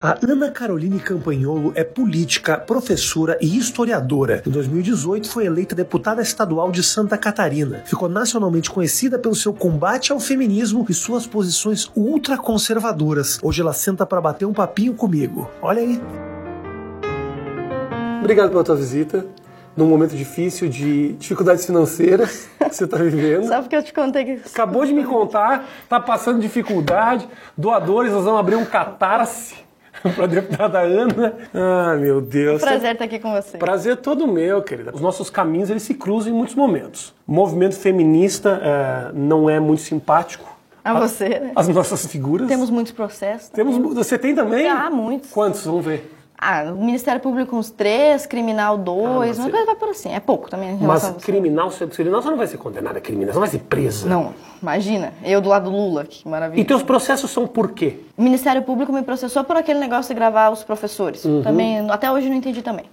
A Ana Caroline Campanholo é política, professora e historiadora. Em 2018 foi eleita deputada estadual de Santa Catarina. Ficou nacionalmente conhecida pelo seu combate ao feminismo e suas posições ultraconservadoras. Hoje ela senta para bater um papinho comigo. Olha aí. Obrigado pela tua visita. Num momento difícil de dificuldades financeiras que você está vivendo. Só porque eu te contei que. Acabou de me contar, tá passando dificuldade. Doadores, nós vamos abrir um catarse para a deputada Ana. Ah, meu Deus. Prazer estar aqui com você. Prazer todo meu, querida. Os nossos caminhos eles se cruzam em muitos momentos. O movimento feminista é, não é muito simpático. A você, né? As nossas figuras. Temos muitos processos. Temos, você tem também? Ah, muitos. Quantos? Vamos ver. Ah, o Ministério Público uns três, criminal dois, Ah, uma coisa vai por assim. É pouco também Mas a você. criminal, criminal, você não vai ser condenada, criminal, você não vai ser presa. Não, imagina. Eu do lado do Lula, que maravilha. E teus processos são por quê? O Ministério Público me processou por aquele negócio de gravar os professores. Uhum. Também, até hoje não entendi também.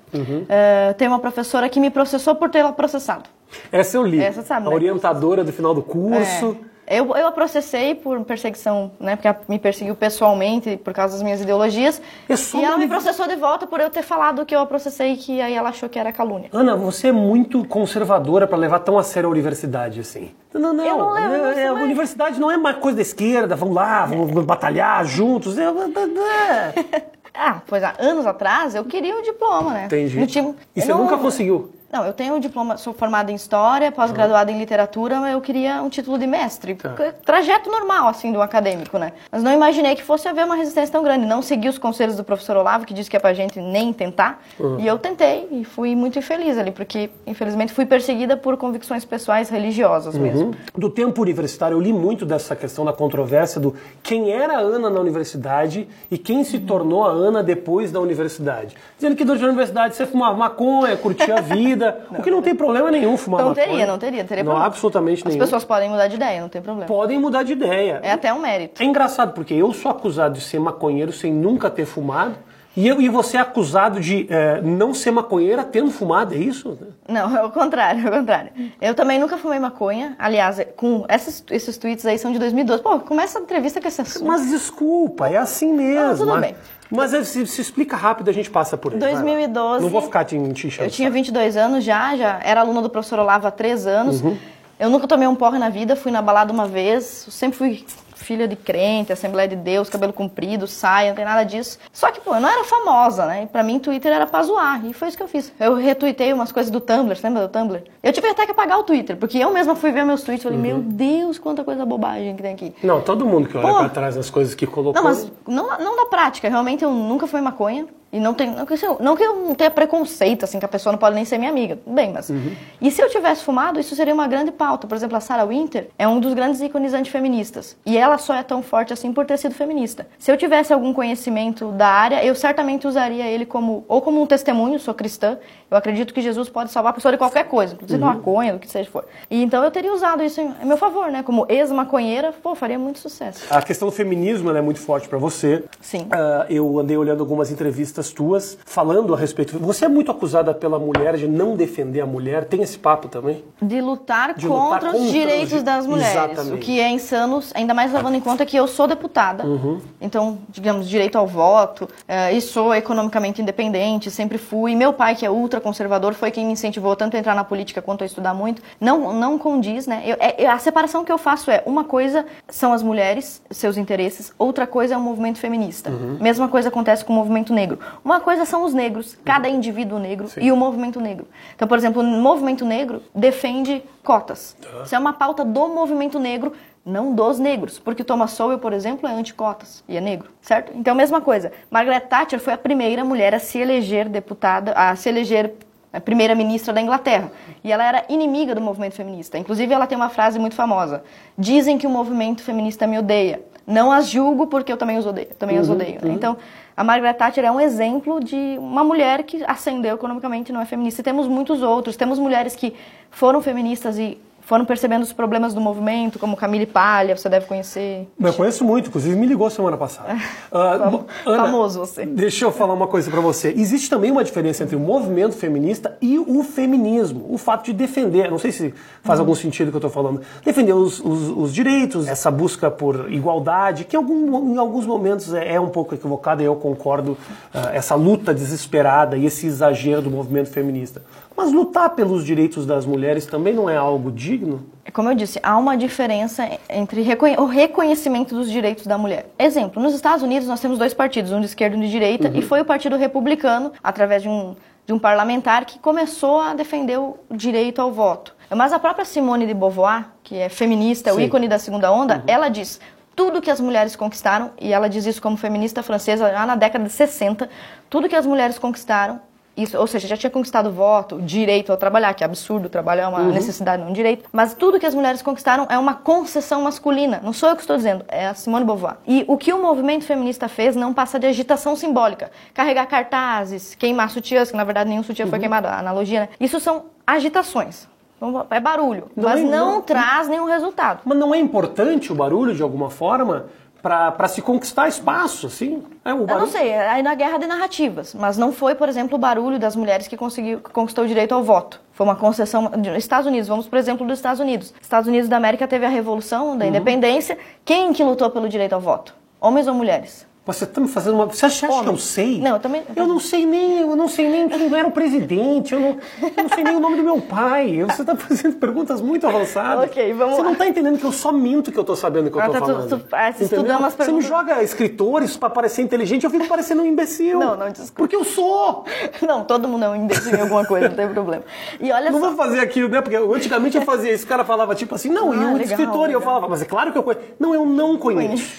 É, tem uma professora que me processou por tê-la processado. Essa eu li. Essa sabe, a né? orientadora do final do curso. É. Eu, eu a processei por perseguição, né? Porque ela me perseguiu pessoalmente por causa das minhas ideologias. É e ela me processou de volta por eu ter falado que eu a processei, que aí ela achou que era calúnia. Ana, você é muito conservadora para levar tão a sério a universidade assim. Não, não. Eu não levo é- é, a mas- universidade não é uma coisa da esquerda, vamos lá, vamos batalhar juntos. É, é, é. Ah, pois há anos atrás eu queria o diploma, né? Entendi. Tinha- E você não- nunca conseguiu? Não, eu tenho um diploma, sou formada em História, pós-graduada em Literatura, mas eu queria um título de mestre. Tá. Trajeto normal, assim, do acadêmico, né? Mas não imaginei que fosse haver uma resistência tão grande. Não segui os conselhos do professor Olavo, que disse que é pra gente nem tentar. Uhum. E eu tentei, e fui muito infeliz ali, porque, infelizmente, fui perseguida por convicções pessoais religiosas mesmo. Do tempo universitário, eu li muito dessa questão da controvérsia do quem era a Ana na universidade e quem se tornou a Ana depois da universidade. Dizendo que durante a universidade você fumava maconha, curtia a vida, o que não tem problema nenhum fumar Não maconha. teria, não teria, teria Não, problema. absolutamente As nenhum. pessoas podem mudar de ideia, não tem problema. Podem mudar de ideia. É até um mérito. É engraçado, porque eu sou acusado de ser maconheiro sem nunca ter fumado, e, eu, e você é acusado de eh, não ser maconheira tendo fumado, é isso? Não, é o contrário, é o contrário. Eu também nunca fumei maconha. Aliás, é, com esses, esses tweets aí são de 2012. Pô, começa a entrevista com esse assunto. Mas desculpa, é assim mesmo. Ah, tudo mas, bem. Mas é, se, se explica rápido, a gente passa por lá. 2012. Não vou ficar te, te enchendo Eu tinha saco. 22 anos já, já era aluna do professor Olavo há três anos. Uhum. Eu nunca tomei um porre na vida, fui na balada uma vez, sempre fui filha de crente, Assembleia de Deus, cabelo comprido, saia, não tem nada disso. Só que, pô, eu não era famosa, né? E pra mim, Twitter era pra zoar, e foi isso que eu fiz. Eu retuitei umas coisas do Tumblr, você lembra do Tumblr? Eu tive até que apagar o Twitter, porque eu mesma fui ver meus tweets e falei, meu Deus, quanta coisa bobagem que tem aqui. Não, todo mundo que olha Pô. pra trás das coisas que colocou. Não, mas não, não na prática. Realmente eu nunca fui maconha. E não tem. Não que, eu, não que eu não tenha preconceito, assim, que a pessoa não pode nem ser minha amiga. Bem, mas. E se eu tivesse fumado, isso seria uma grande pauta. Por exemplo, a Sarah Winter é um dos grandes ícones antifeministas. E ela só é tão forte assim por ter sido feminista. Se eu tivesse algum conhecimento da área, eu certamente usaria ele como. Ou como um testemunho, sou cristã. Eu acredito que Jesus pode salvar a pessoa de qualquer coisa, inclusive maconha, do que seja for. E então eu teria usado isso em a meu favor, né? Como ex-maconheira, pô, faria muito sucesso. A questão do feminismo ela é muito forte pra você. Sim. Ah, eu andei olhando algumas entrevistas tuas falando a respeito. Você é muito acusada pela mulher de não defender a mulher. Tem esse papo também? De lutar, De lutar contra, contra os os direitos di- das mulheres. Exatamente. O que é insano, ainda mais levando em conta que eu sou deputada. Uhum. Então, digamos, direito ao voto. eh, e sou economicamente independente, sempre fui. Meu pai, que é ultraconservador, foi quem me incentivou tanto a entrar na política quanto a estudar muito. Não, não condiz, né? Eu- é- é- a separação que eu faço é: uma coisa são as mulheres, seus interesses, outra coisa é o movimento feminista. Uhum. Mesma coisa acontece com o movimento negro. Uma coisa são os negros, cada indivíduo negro, e o movimento negro. Então, por exemplo, o movimento negro defende cotas. Isso é uma pauta do movimento negro, não dos negros. Porque Thomas Sowell, por exemplo, é anti-cotas e é negro, certo? Então, mesma coisa. Margaret Thatcher foi a primeira mulher a se eleger deputada, a se eleger a primeira-ministra da Inglaterra. E ela era inimiga do movimento feminista. Inclusive, ela tem uma frase muito famosa. Dizem que o movimento feminista me odeia. Não as julgo porque eu também os odeio. Também as odeio. né? Então, a Margaret Thatcher é um exemplo de uma mulher que ascendeu economicamente não é feminista. E temos muitos outros. Temos mulheres que foram feministas e foram percebendo os problemas do movimento, como Camille Palha, você deve conhecer. Eu conheço muito, inclusive me ligou semana passada. Uh, Ana, Famoso você. Deixa eu falar uma coisa para você. Existe também uma diferença entre o movimento feminista e o feminismo. O fato de defender, não sei se faz uhum. algum sentido o que eu estou falando, defender os, os, os, direitos, essa busca por igualdade, que em, algum, em alguns momentos é, é, um pouco equivocada e eu concordo, uh, essa luta desesperada e esse exagero do movimento feminista. Mas lutar pelos direitos das mulheres também não é algo digno? É como eu disse, há uma diferença entre o reconhecimento dos direitos da mulher. Exemplo, nos Estados Unidos nós temos dois partidos, um de esquerda e um de direita, uhum. e foi o Partido Republicano, através de um, de um parlamentar, que começou a defender o direito ao voto. Mas a própria Simone de Beauvoir, que é feminista, Sim. o ícone da segunda onda, uhum. ela diz: tudo que as mulheres conquistaram, e ela diz isso como feminista francesa já na década de 60, tudo que as mulheres conquistaram isso, ou seja, já tinha conquistado o voto, direito ao trabalhar, que é absurdo, trabalho é uma uhum. necessidade, não um direito. Mas tudo que as mulheres conquistaram é uma concessão masculina. Não sou eu que estou dizendo, é a Simone Beauvoir. E o que o movimento feminista fez não passa de agitação simbólica. Carregar cartazes, queimar sutiãs, que na verdade nenhum sutiã uhum. foi queimado, a analogia, né? Isso são agitações. Então, é barulho, não mas é, não, não traz nenhum resultado. Mas não é importante o barulho de alguma forma? Para se conquistar espaço, assim. É, o barulho... Eu não sei, é aí na guerra de narrativas, mas não foi, por exemplo, o barulho das mulheres que conseguiu, conquistou o direito ao voto. Foi uma concessão. Estados Unidos, vamos por exemplo dos Estados Unidos. Estados Unidos da América teve a Revolução da uhum. Independência. Quem que lutou pelo direito ao voto? Homens ou mulheres? Você está me fazendo uma. Você acha, que eu sei? Não, eu também. Eu não sei nem, eu não sei nem quem era o presidente, eu não, eu não sei nem o nome do meu pai. Você está fazendo perguntas muito avançadas. ok, vamos Você lá. não está entendendo que eu só minto que eu estou sabendo que eu estou ah, tá, falando. Tu, tu, ah, estudando umas Você me joga escritores para parecer inteligente, eu fico parecendo um imbecil. Não, não, desculpa. Porque eu sou. Não, todo mundo é um imbecil em alguma coisa, não tem problema. E olha não só. vou fazer aquilo, né? Porque antigamente eu fazia isso, o cara falava tipo assim, não, ah, e o legal, escritor, legal. e eu falava, mas é claro que eu conheço. Não, eu não conheço.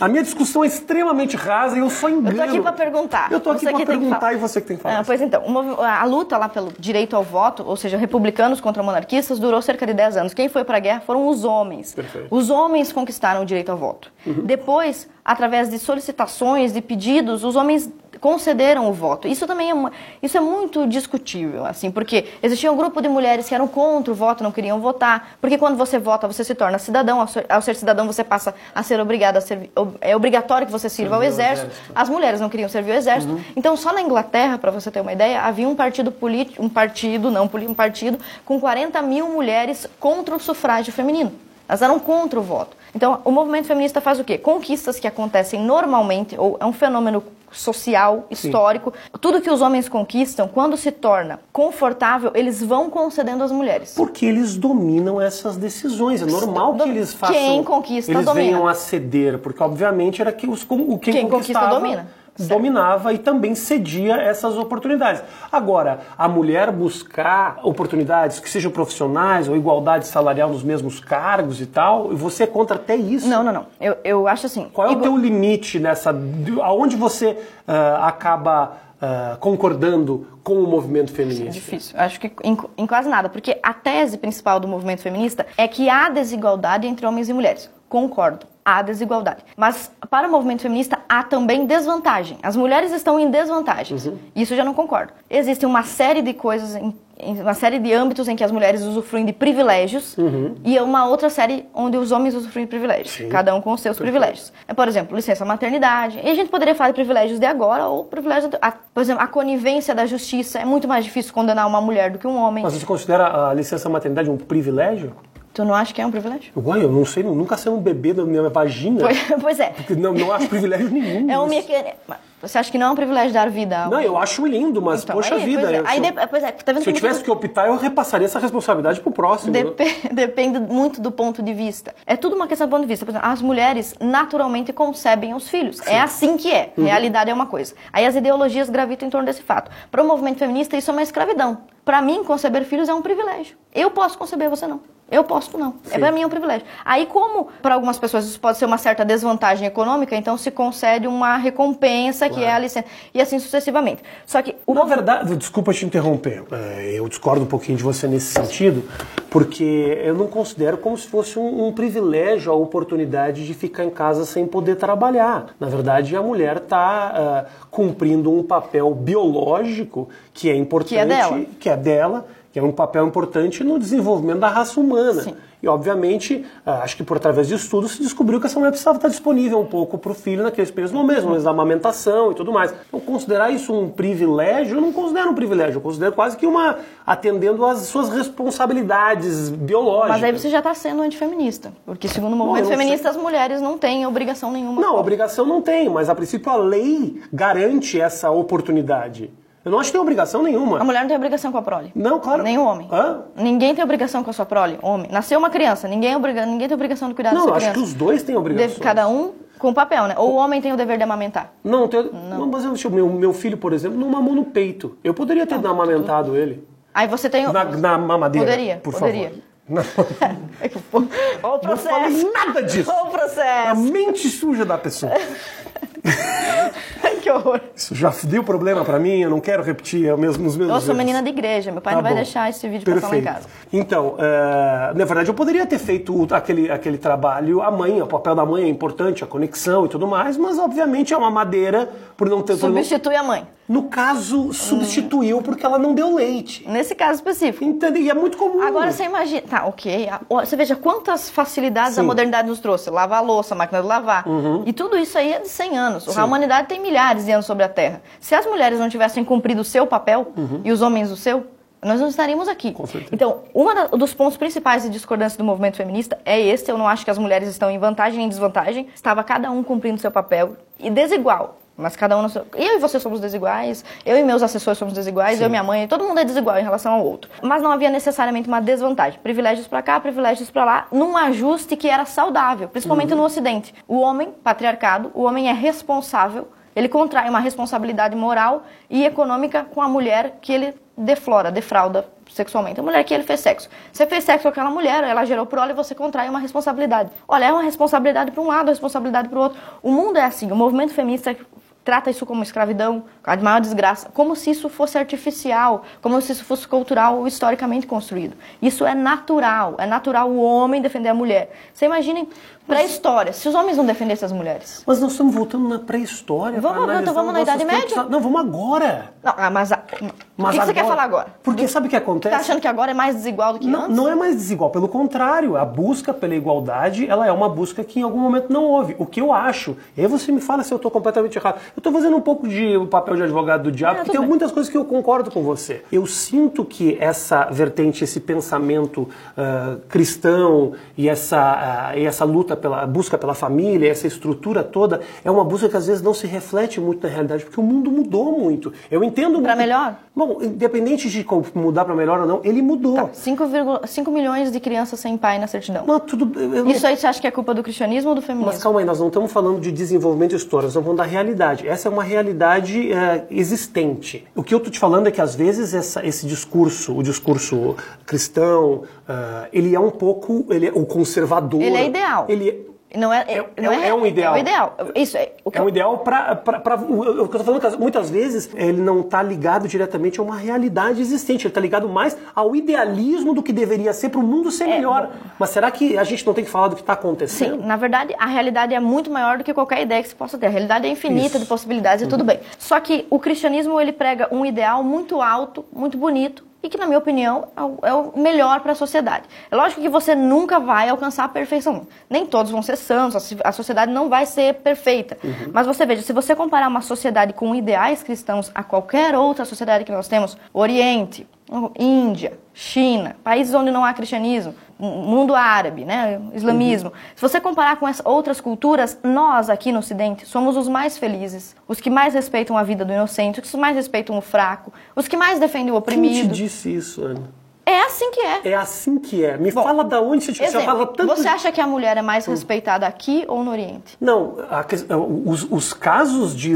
A minha discussão é extremamente rasa e eu só engano. Eu tô aqui para perguntar. Eu tô aqui para perguntar e você que tem que falar. Ah, pois então, uma, a luta lá pelo direito ao voto, ou seja, republicanos contra monarquistas, durou cerca de 10 anos. Quem foi para a guerra foram os homens. Perfeito. Os homens conquistaram o direito ao voto. Uhum. Depois, através de solicitações, de pedidos, os homens concederam o voto. Isso também é, uma, isso é muito discutível, assim, porque existia um grupo de mulheres que eram contra o voto, não queriam votar, porque quando você vota, você se torna cidadão, ao ser, ao ser cidadão você passa a ser obrigado a servir, é obrigatório que você sirva ao exército. exército. As mulheres não queriam servir ao exército. Uhum. Então, só na Inglaterra, para você ter uma ideia, havia um partido político, um partido, não um partido, com 40 mil mulheres contra o sufrágio feminino. Elas eram contra o voto. Então, o movimento feminista faz o quê? Conquistas que acontecem normalmente, ou é um fenômeno social, histórico. Sim. Tudo que os homens conquistam, quando se torna confortável, eles vão concedendo às mulheres. Porque eles dominam essas decisões. É normal que eles façam. Quem conquista eles domina. venham a ceder, porque obviamente era que os o quem, quem conquista domina dominava e também cedia essas oportunidades. Agora, a mulher buscar oportunidades que sejam profissionais ou igualdade salarial nos mesmos cargos e tal, você é contra até isso? Não, não, não. Eu, eu acho assim. Qual é igual... o teu limite nessa. Aonde você uh, acaba. Uh, concordando com o movimento feminista? É difícil. Acho que em, em, quase nada, porque a tese principal do movimento feminista é que há desigualdade entre homens e mulheres. Concordo há desigualdade. Mas para o movimento feminista há também desvantagem. As mulheres estão em desvantagem. Uhum. Isso eu já não concordo. Existe uma série de coisas, uma série de âmbitos em que as mulheres usufruem de privilégios uhum. e uma outra série onde os homens usufruem de privilégios. Sim. Cada um com os seus Perfeito. privilégios. É, por exemplo, licença maternidade. E a gente poderia falar de privilégios de agora ou privilégios... De, a, por exemplo, a conivência da justiça. É muito mais difícil condenar uma mulher do que um homem. Mas você considera a licença maternidade um privilégio? Tu não acha que é um privilégio? Uai, eu não sei, nunca sei um bebê da minha vagina. Pois, pois é. Porque não, não acho privilégio nenhum. É um mecanismo. Você acha que não é um privilégio dar vida? Não, eu acho lindo, mas então, poxa aí, vida. Pois é. Aí, se, eu, pois é, tá se eu tivesse que optar, eu repassaria essa responsabilidade pro próximo. Dep né? Depende muito do ponto de vista. É tudo uma questão do ponto de vista. Por exemplo, as mulheres naturalmente concebem os filhos. É Sim. É assim que é. Uhum. Realidade é uma coisa. Aí as ideologias gravitam em torno desse fato. Para o movimento feminista, isso é uma escravidão. Para mim, conceber filhos é um privilégio. Eu posso conceber, você não. Eu posso não. É Sim. É para mim um privilégio. Aí, como para algumas pessoas isso pode ser uma certa desvantagem econômica, então se concede uma recompensa claro. que é a licença. E assim sucessivamente. Só que. Na verdade, desculpa te interromper. É, eu discordo um pouquinho de você nesse sentido, porque eu não considero como se fosse um, um privilégio a oportunidade de ficar em casa sem poder trabalhar. Na verdade, a mulher está uh, é, cumprindo um papel biológico que é importante, que é dela. Que é dela é um papel importante no desenvolvimento da raça humana. Sim. E, obviamente, ah, acho que por através de estudos se descobriu que essa mulher precisava estar disponível um pouco para o filho naqueles primeiros momentos, momentos da amamentação e tudo mais. Então, considerar isso um privilégio, eu não considero um privilégio, eu considero quase que uma atendendo às suas responsabilidades biológicas. Mas aí você já está sendo antifeminista. Porque, segundo o movimento não feminista, as mulheres não têm obrigação nenhuma. Não, obrigação não tem, mas a princípio a lei garante essa oportunidade. Eu não acho que tem obrigação nenhuma. A mulher não tem obrigação com a prole. Não, claro. Nem o homem. Hã? Ninguém tem obrigação com a sua prole. Homem. Nasceu uma criança. Ninguém, é obriga... Ninguém tem obrigação de cuidar Não, eu acho criança. que os dois têm obrigação. Deve- Cada um com o papel, né? Ou o homem tem o dever de amamentar. Não, tem... não. mas eu, tipo, meu, meu filho, por exemplo, não mamou no peito. Eu poderia ter amamentado ele. Aí você tem o... Na, na mamadeira. Poderia, por poderia. favor. Não, É Olha o não falei processo. nada disso. Olha o A processo. mente suja da pessoa. que horror. Isso já deu problema pra mim, eu não quero repetir os mesmos, os mesmos Eu sou erros. menina de igreja. Meu pai Tá não vai bom. deixar esse vídeo passar lá em casa. Então, é, na verdade, eu poderia ter feito aquele, aquele trabalho, a mãe, o papel da mãe é importante, a conexão e tudo mais, mas obviamente é uma madeira por não ter. por não- Substitui a mãe. No caso, substituiu porque ela não deu leite. Nesse caso específico. Entende? E é muito comum. Agora você imagina. Tá, ok. A- Você veja quantas facilidades Sim. a modernidade nos trouxe. Lavar a louça, máquina de lavar. E tudo isso aí é de 100 anos. Sim. A humanidade tem milhares de anos sobre a Terra. Se as mulheres não tivessem cumprido o seu papel e os homens o seu, nós não estaríamos aqui. Então, um dos pontos principais de discordância do movimento feminista é esse. Eu não acho que as mulheres estão em vantagem nem em desvantagem. Estava cada um cumprindo seu papel e desigual. Mas cada um. Eu e você somos desiguais, eu e meus assessores somos desiguais, eu e minha mãe, todo mundo é desigual em relação ao outro. Mas não havia necessariamente uma desvantagem. Privilégios pra cá, privilégios pra lá, num ajuste que era saudável, principalmente no Ocidente. O homem, patriarcado, o homem é responsável, ele contrai uma responsabilidade moral e econômica com a mulher que ele deflora, defrauda sexualmente. A mulher que ele fez sexo. Você fez sexo com aquela mulher, ela gerou prole e você contrai uma responsabilidade. Olha, é uma responsabilidade para um lado, responsabilidade para o outro. O mundo é assim. O movimento feminista trata isso como escravidão, a maior desgraça, como se isso fosse artificial, como se isso fosse cultural ou historicamente construído. Isso é natural, é natural o homem defender a mulher. Você imaginem pré-história, se os homens não defendessem as mulheres. Mas nós estamos voltando na pré-história. Vamos, então vamos os na Idade tempos. Média? Não, vamos agora. Não, ah, mas, a- o Mas que, que você quer falar agora? Porque sabe o que acontece? Tá achando que agora é mais desigual do que Não, antes? não é mais desigual, pelo contrário, a busca pela igualdade, ela é uma busca que em algum momento não houve. O que eu acho, e aí você me fala se eu estou completamente errado. Eu estou fazendo um pouco de o papel de advogado do diabo, É, porque tem bem. muitas coisas que eu concordo com você. Eu sinto que essa vertente, esse pensamento ah, cristão e essa, ah, e essa luta pela busca pela família, essa estrutura toda, é uma busca que às vezes não se reflete muito na realidade, porque o mundo mudou muito. Eu entendo muito- melhor? Bom, independente de mudar para melhor ou não, ele mudou. 5,5 milhões de crianças sem pai na certidão. Tudo. não- Isso aí você acha que é culpa do cristianismo ou do feminismo? Mas calma aí, nós não estamos falando de desenvolvimento histórico, nós estamos falando da realidade. Essa é uma realidade é, existente. O que eu estou te falando é que às vezes essa- esse discurso, o discurso cristão, ah, ele é um pouco, ele é o conservador. Ele é ideal. Ele Não é, É- não é- é um ideal. É o ideal. Isso é. O que é um eu- ideal para. O que eu estou falando é que muitas vezes ele não está ligado diretamente a uma realidade existente, ele está ligado mais ao idealismo do que deveria ser para o mundo ser melhor. Mas será que a gente não tem que falar do que está Sim, acontecendo? na verdade, a realidade é muito maior do que qualquer ideia que se possa ter. A realidade é infinita Isso. Uhum. de possibilidades e tudo bem. Só que o cristianismo, ele prega um ideal muito alto, muito bonito, e que, na minha opinião, é o- é melhor para a sociedade. É lógico que você nunca vai alcançar a perfeição. Nem todos vão ser santos, a sociedade não vai ser perfeita. Uhum. Mas você veja, se você comparar uma sociedade com ideais cristãos a qualquer outra sociedade que nós temos, Oriente, Índia, China, países onde não há cristianismo, mundo árabe, né, islamismo. Se você comparar com as outras culturas, nós aqui no Ocidente somos os mais felizes, os que mais respeitam a vida do inocente, os que mais respeitam o fraco, os que mais defendem o Quem te oprimido. disse isso, Ana? É assim que é. É assim que é. Me Bom, fala da onde você, você Exemplo, fala tanto. você acha que a mulher é mais respeitada aqui ou no Oriente? Não, a os, os casos de.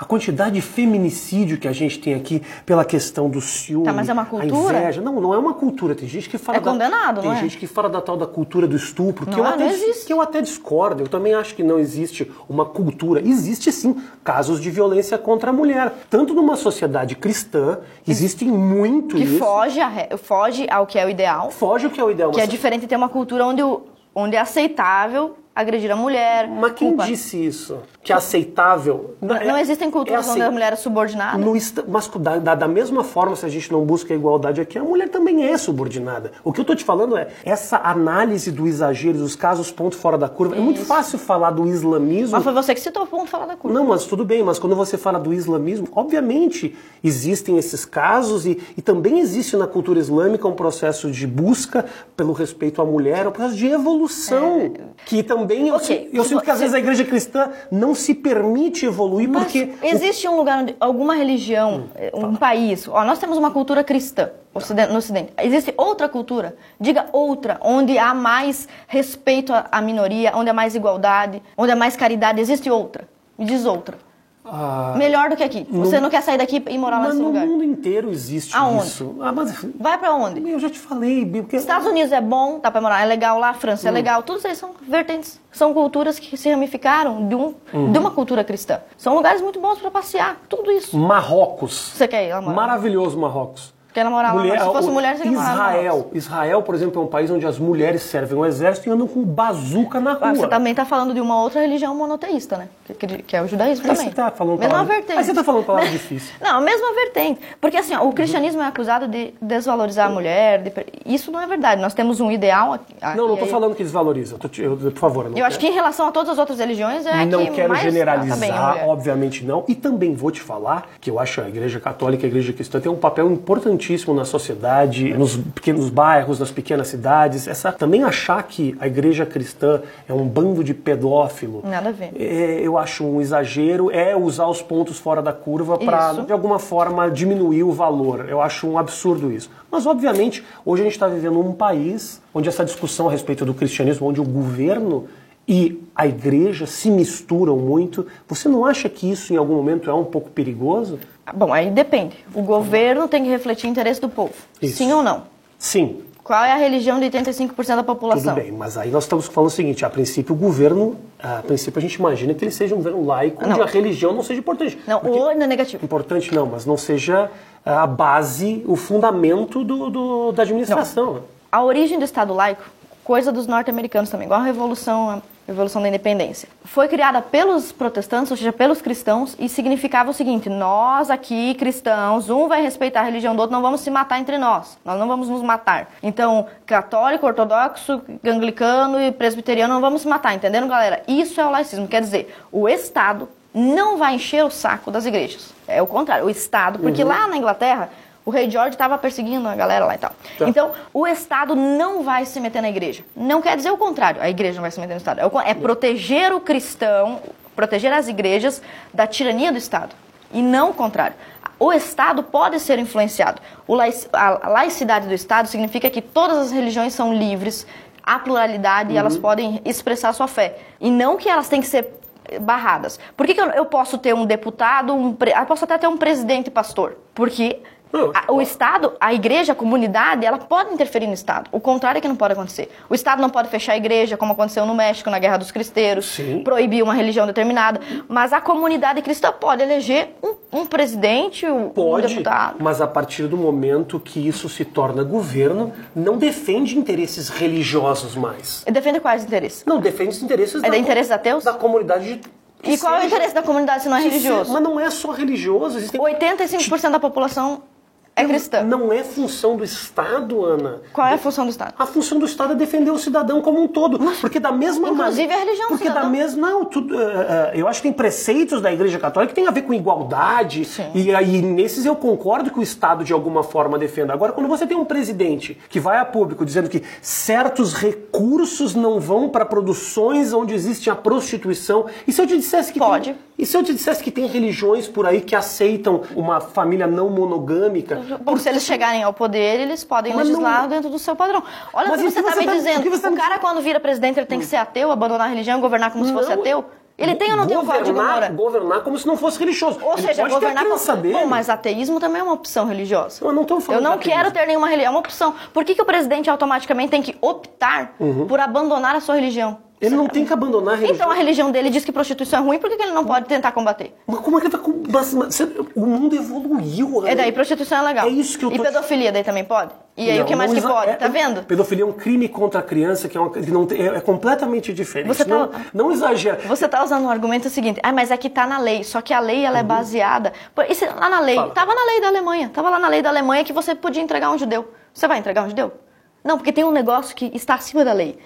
A quantidade de feminicídio que a gente tem aqui pela questão do ciúme. Tá, mas é uma cultura? A inveja. Não, não é uma cultura. Tem gente que fala. É condenado, da, Tem não é? gente que fala da tal da cultura do estupro, que, Não, eu não até, existe. que eu até discordo. Eu também acho que não existe uma cultura. Existe sim casos de violência contra a mulher. Tanto numa sociedade cristã, existem muito Que isso. foge, a foge ao que é o ideal, Foge o que é o ideal. que é diferente de ter uma cultura onde, o- onde é aceitável agredir a mulher. Mas quem culpa. disse isso? Que é aceitável. Não, é- não existem culturas é onde acei- a mulher é subordinada? no est- mas da, da- mesma forma, se a gente não busca a igualdade aqui, a mulher também é subordinada. O que eu tô te falando é essa análise do exagero, dos casos ponto fora da curva. É muito Isso. fácil falar do islamismo. Mas foi você que citou o ponto falar da curva. Não, mas tudo bem, mas quando você fala do islamismo, obviamente existem esses casos e, e também existe na cultura islâmica um processo de busca pelo respeito à mulher, um processo de evolução, que também eu, Ok, sinto- eu se sinto que às vezes a igreja cristã não se permite evoluir Mas porque existe um lugar onde alguma religião, um país, ó, nós temos uma cultura cristã ociden- no Ocidente. Existe outra cultura, diga outra, onde há mais respeito à minoria, onde há mais igualdade, onde há mais caridade. Existe outra. Me diz outra. Ah, Melhor do que aqui. Você não quer sair daqui e morar mas nesse no lugar. mundo inteiro existe Aonde? isso. Ah, mas Vai pra onde? eu já te falei, porque Estados Unidos é bom, dá pra morar, é legal lá, França Hum. é legal, todos eles são vertentes, são culturas que se ramificaram de, um, Uhum. de uma cultura cristã. São lugares muito bons pra passear, tudo isso. Marrocos. Você quer ir lá? Maravilhoso Marrocos. Quer namorar lá, mas se fosse mulher, você. Israel. Israel, por exemplo, é um país onde as mulheres servem o exército e andam com bazuca na rua. Ah, Você também está falando de uma outra religião monoteísta, né? Que, que- é o judaísmo Aí também. você tá falando mesma palavra- vertente. Aí você tá falando palavra difícil. Não, a mesma vertente. Porque assim, ó, o cristianismo é acusado de desvalorizar a mulher. de- Isso não é verdade. Nós temos um ideal aqui. Não, não aí- falando que desvaloriza. Eu eu- por favor. eu não Eu acho que em relação a todas as outras religiões é não que quero mais generalizar, mulher. obviamente não. E também vou te falar que eu acho a Igreja Católica e a Igreja Cristã tem um papel importantíssimo na sociedade, nos pequenos bairros, nas pequenas cidades. Essa também achar que a Igreja Cristã é um bando de pedófilo. Nada a ver. é, eu acho um exagero, é usar os pontos fora da curva para de alguma forma diminuir o valor. Eu acho um absurdo isso. Mas obviamente, hoje a gente está vivendo um país onde essa discussão a respeito do cristianismo, onde o governo e a igreja se misturam muito. Você não acha que isso em algum momento é um pouco perigoso? Bom, aí depende. O governo tem que refletir o interesse do povo. Isso. Sim ou não? Sim, Qual é a religião de 85% da população? tudo bem, mas aí nós estamos falando o seguinte, a princípio o governo, a princípio a gente imagina que ele seja um governo laico, onde Não. a religião não seja importante. Não, Porque- o não é negativo. Importante não, mas não seja a base, o fundamento do, do- da administração. A origem do Estado laico, coisa dos norte-americanos também, igual a Revolução, Revolução da Independência. Foi criada pelos protestantes, ou seja, pelos cristãos, e significava o seguinte: nós aqui, cristãos, um vai respeitar a religião do outro, não vamos se matar entre nós, nós não vamos nos matar. Então, católico, ortodoxo, anglicano e presbiteriano não vamos se matar, entendendo, galera? Isso é o laicismo, quer dizer, o Estado não vai encher o saco das igrejas. É o contrário, o Estado, porque lá na Inglaterra. O rei George estava perseguindo a galera lá e tal. Tá. Então, o Estado não vai se meter na igreja. Não quer dizer o contrário. A igreja não vai se meter no Estado. É É proteger o cristão, proteger as igrejas da tirania do Estado. E não o contrário. O Estado pode ser influenciado. Laic- a laicidade do Estado significa que todas as religiões são livres, há pluralidade e elas Uhum. podem expressar sua fé. E não que elas têm que ser barradas. Por que, que eu, eu posso ter um deputado, um eu posso até ter um presidente pastor? Porque o Estado, a igreja, a comunidade, ela pode interferir no Estado. O contrário é que não pode acontecer. O Estado não pode fechar a igreja, como aconteceu no México, na Guerra dos Cristeiros, Sim. proibir uma religião determinada. Mas a comunidade cristã pode eleger um, um presidente, um, Pode, deputado. mas a partir do momento que isso se torna governo, não defende interesses religiosos mais. E defende quais interesses? Não, defende os interesses É de interesses ateus? da comunidade de- E qual é o interesse da comunidade se não é religioso? mas não é só religioso, existem 85% da população é cristã. Não é função do Estado, Ana. Qual é a função do Estado? A função do Estado é defender o cidadão como um todo. Porque da mesma Inclusive maneira. a religião Porque da cidadão. mesma. Não, tudo, eh, eh, eu acho que tem preceitos da Igreja Católica que tem a ver com igualdade. Sim. E aí, nesses eu concordo que o Estado de alguma forma defenda. Agora, quando você tem um presidente que vai a público dizendo que certos recursos não vão para produções onde existe a prostituição. E se eu te dissesse que. Pode. Tem, e se eu te dissesse que tem religiões por aí que aceitam uma família não monogâmica? Porque se eles chegarem ao poder, eles podem Mas legislar não- dentro do seu padrão. Olha o Mas que isso você está me tá- dizendo. o que você tá o cara, quando vira presidente, ele tem que ser ateu, abandonar a religião governar como se fosse Não, ateu? Ele tem ou não tem um código governar, governar como se não fosse religioso. Ou Ele seja, governar com... dele. Bom, mas ateísmo também é uma opção religiosa. Eu não tô falando Eu não quero ter nenhuma religião, é uma opção. Por que, que o presidente automaticamente tem que optar Uhum. por abandonar a sua religião? Ele não tem que abandonar a religião. Então a religião dele diz que prostituição é ruim, por que que ele não pode tentar combater? Mas como é que ele vai. com- mas, você- o mundo evoluiu. É daí, prostituição é legal. É isso que eu E tô- pedofilia daí também pode? E aí Não, o que mais que pode? é- tá vendo? Pedofilia é um crime contra a criança que, é, uma, que não é, é completamente diferente. Você tá- não, não exagera. Você está usando um argumento seguinte, ah, mas aqui tá na lei, só que a lei ela é baseada. Pô, Isso lá na lei, Uhum. Fala. tava na lei da Alemanha, tava lá na lei da Alemanha que você podia entregar um judeu. Você vai entregar um judeu? Não, porque tem um negócio que está acima da lei.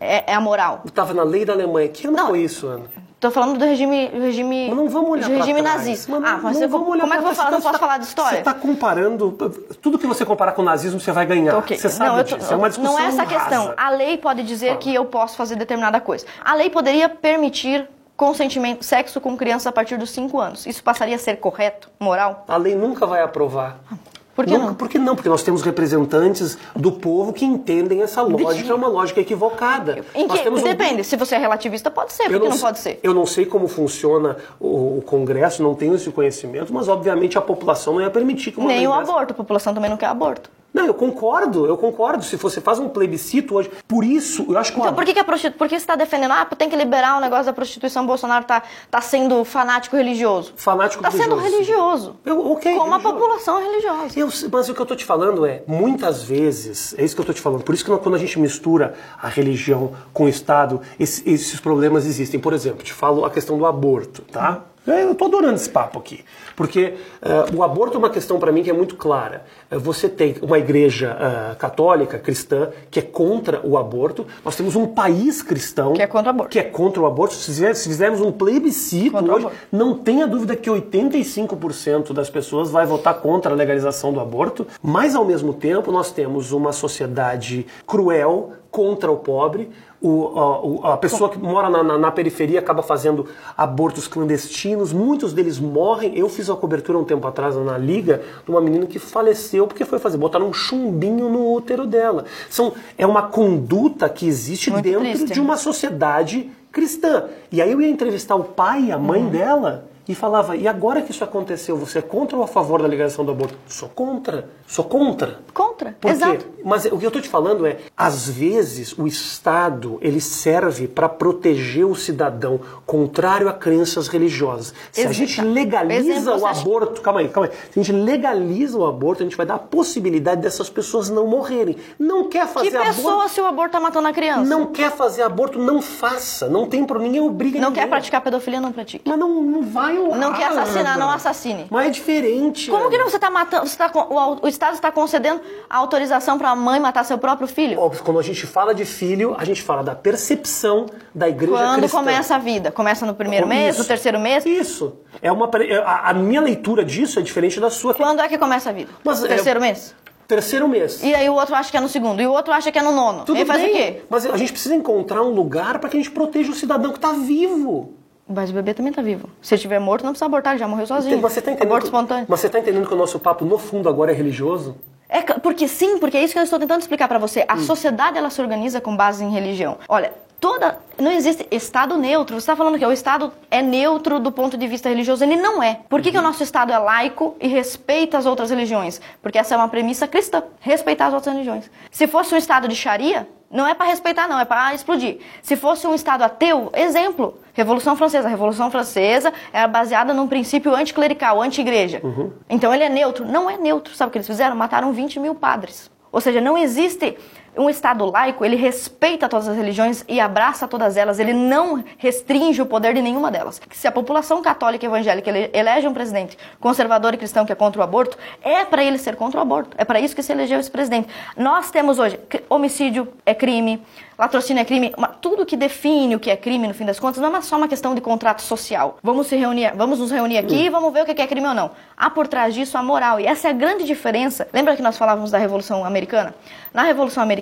É, é a moral. Estava na lei da Alemanha. Que ano Não. foi isso, Ana? Tô falando do regime, regime, Mas não vamos olhar do regime trás. nazista. Mas não- ah, mas não vamos olhar como é que eu vou falar? trás. Não posso Você tá- falar de história? Você está comparando. Tudo que você comparar com o nazismo, você vai ganhar. Ok. Você sabe não, tô- disso. É uma discussão não é essa a questão. A lei pode dizer que eu posso fazer determinada coisa. A lei poderia permitir consentimento, sexo com crianças a partir dos 5 anos. Isso passaria a ser correto, moral? A lei nunca vai aprovar. Por que não? Por que não? Porque nós temos representantes do povo que entendem essa lógica, é uma lógica equivocada. Em Nós que, temos um- depende. Se você é relativista, pode ser. Por que não, sei- pode ser? Eu não sei como funciona o, o Congresso, não tenho esse conhecimento, mas obviamente a população não ia permitir que uma Nem o aborto. A população também não quer aborto. Não, eu concordo, eu concordo. Se você faz um plebiscito hoje, por isso, eu acho que Então, por que, que a prostitu... por que você está defendendo? Ah, tem que liberar o negócio da prostituição. Bolsonaro tá, tá sendo fanático religioso. fanático Tá sendo religioso. religioso. Eu- ok, Como a religioso. população é religiosa. Eu mas o que eu tô te falando é, muitas vezes, é isso que eu tô te falando, por isso que quando a gente mistura a religião com o Estado, esse- esses problemas existem. Por exemplo, te falo a questão do aborto, tá? Eu tô adorando esse papo aqui, porque eh, o aborto é uma questão para mim que é muito clara. Eh, você tem uma igreja eh, católica, cristã, que é contra o aborto. Nós temos um país cristão Que é contra o aborto. que é contra o aborto. Se fizer- se fizermos um plebiscito Contra hoje, não tenha dúvida que 85% das pessoas vai votar contra a legalização do aborto, mas ao mesmo tempo nós temos uma sociedade cruel contra o pobre. O, a, a pessoa que mora na, na- na periferia acaba fazendo abortos clandestinos, muitos deles morrem. Eu fiz uma cobertura um tempo atrás na Liga de uma menina que faleceu porque foi fazer, botaram um chumbinho no útero dela. São, é uma conduta que existe Muito dentro triste. de uma sociedade cristã. E aí eu ia entrevistar o pai e a mãe dela e falava: e agora que isso aconteceu, você é contra ou a favor da legalização do aborto? Sou contra. Sou contra. Contra. Por Exato. quê? Mas o que eu estou te falando é, às vezes o Estado ele serve para proteger o cidadão contrário a crenças religiosas. Se a Exato. gente legaliza Exemplo, o aborto, calma aí, calma aí. Se a gente legaliza o aborto, a gente vai dar a possibilidade dessas pessoas não morrerem. Não quer fazer Que aborto. pessoa se o aborto tá matando a criança? Não quer fazer aborto, não faça. Não tem problema, ninguém obriga Não ninguém. quer praticar pedofilia, não pratique. Mas não, não vai Não quer assassinar, não assassine. Mas é diferente. Como que não você está matando? Você tá, o, o Estado está concedendo a autorização para a mãe matar seu próprio filho? Ó, Quando a gente fala de filho, a gente fala da percepção da igreja Quando cristã. começa a vida? Começa no primeiro Isso. mês, no terceiro mês? Isso. É uma, é- a, a minha leitura disso é diferente da sua. Quando é que começa a vida? Mas, no é- terceiro mês? Terceiro mês. E aí o outro acha que é no segundo, e o outro acha que é no nono. Tudo Ele faz bem, o quê? Mas a gente precisa encontrar um lugar para que a gente proteja o cidadão que está vivo. Mas o bebê também tá vivo. Se ele estiver morto, não precisa abortar, ele já morreu sozinho. Você tá entendendo? Aborto que- espontâneo. Mas você tá entendendo que o nosso papo, no fundo, agora é religioso? É porque sim, porque é isso que eu estou tentando explicar para você. Hum. A sociedade ela se organiza com base em religião. Olha, toda não existe estado neutro. Você está falando que o estado é neutro do ponto de vista religioso? Ele não é. Por que, que o nosso estado é laico e respeita as outras religiões? Porque essa é uma premissa cristã, respeitar as outras religiões. Se fosse um estado de Sharia, não é para respeitar, não, é para explodir. Se fosse um Estado ateu, exemplo, Revolução Francesa. A Revolução Francesa era baseada num princípio anticlerical, anti-igreja. Então ele é neutro. Não é neutro. Sabe o que eles fizeram? Mataram 20 mil padres. Ou seja, não existe um Estado laico, ele respeita todas as religiões e abraça todas elas, ele não restringe o poder de nenhuma delas. Se a população católica e evangélica ele- elege um presidente conservador e cristão que é contra o aborto, é para ele ser contra o aborto. É para isso que se elegeu esse presidente. Nós temos hoje homicídio é crime, latrocínio é crime, tudo que define o que é crime no fim das contas não é só uma questão de contrato social. Vamos se reunir, vamos nos reunir aqui e vamos ver o que é crime ou não. Há por trás disso a moral e essa é a grande diferença. Lembra que nós falávamos da Revolução Americana? Na Revolução Americana,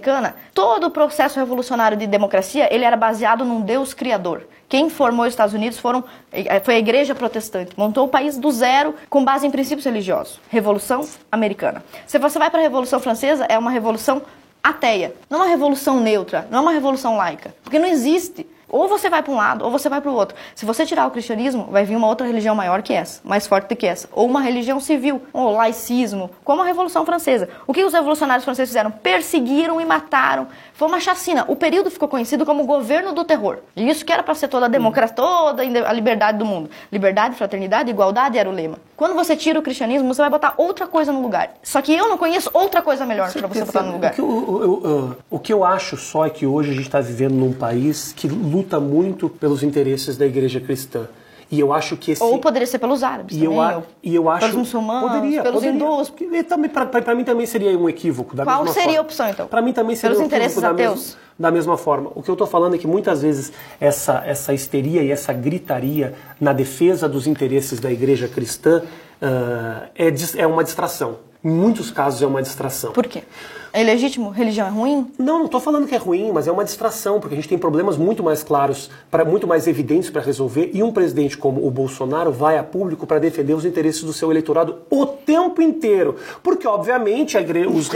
todo o processo revolucionário de democracia ele era baseado num Deus criador. Quem formou os Estados Unidos foram, eh, foi a Igreja Protestante. Montou o país do zero com base em princípios religiosos. Revolução Americana. Se você vai para a Revolução Francesa, é uma revolução ateia. Não é uma revolução neutra, não é uma revolução laica. Porque não existe. Ou você vai para um lado, ou você vai para o outro. Se você tirar o cristianismo, vai vir uma outra religião maior que essa, mais forte do que essa. Ou uma religião civil, ou laicismo, como a Revolução Francesa. O que os revolucionários franceses fizeram? Perseguiram e mataram. Foi uma chacina. O período ficou conhecido como governo do terror. E isso que era para ser toda a democracia, toda a liberdade do mundo. Liberdade, fraternidade, igualdade era o lema. Quando você tira o cristianismo, você vai botar outra coisa no lugar. Só que eu não conheço outra coisa melhor para você botar no lugar. O que eu, eu, eu, o que eu acho só é que hoje a gente está vivendo num país que luta muito pelos interesses da igreja cristã. E eu acho que esse... Ou poderia ser pelos árabes e também, eu, a- e eu acho pelos muçulmanos, poderia, pelos poderia. hindus. Ele também para mim também seria um equívoco da Qual mesma seria forma. a opção, então? Para mim também seria Pelos um equívoco da mesma, ateus? da mesma forma. O que eu estou falando é que muitas vezes essa essa histeria e essa gritaria na defesa dos interesses da igreja cristã ah, é, é uma distração. Em muitos casos é uma distração. Por quê? É ilegítimo? Religião é ruim? Não, não estou falando que é ruim, mas é uma distração, porque a gente tem problemas muito mais claros, pra, muito mais evidentes para resolver, e um presidente como o Bolsonaro vai a público para defender os interesses do seu eleitorado o tempo inteiro. Porque, obviamente, igre- os,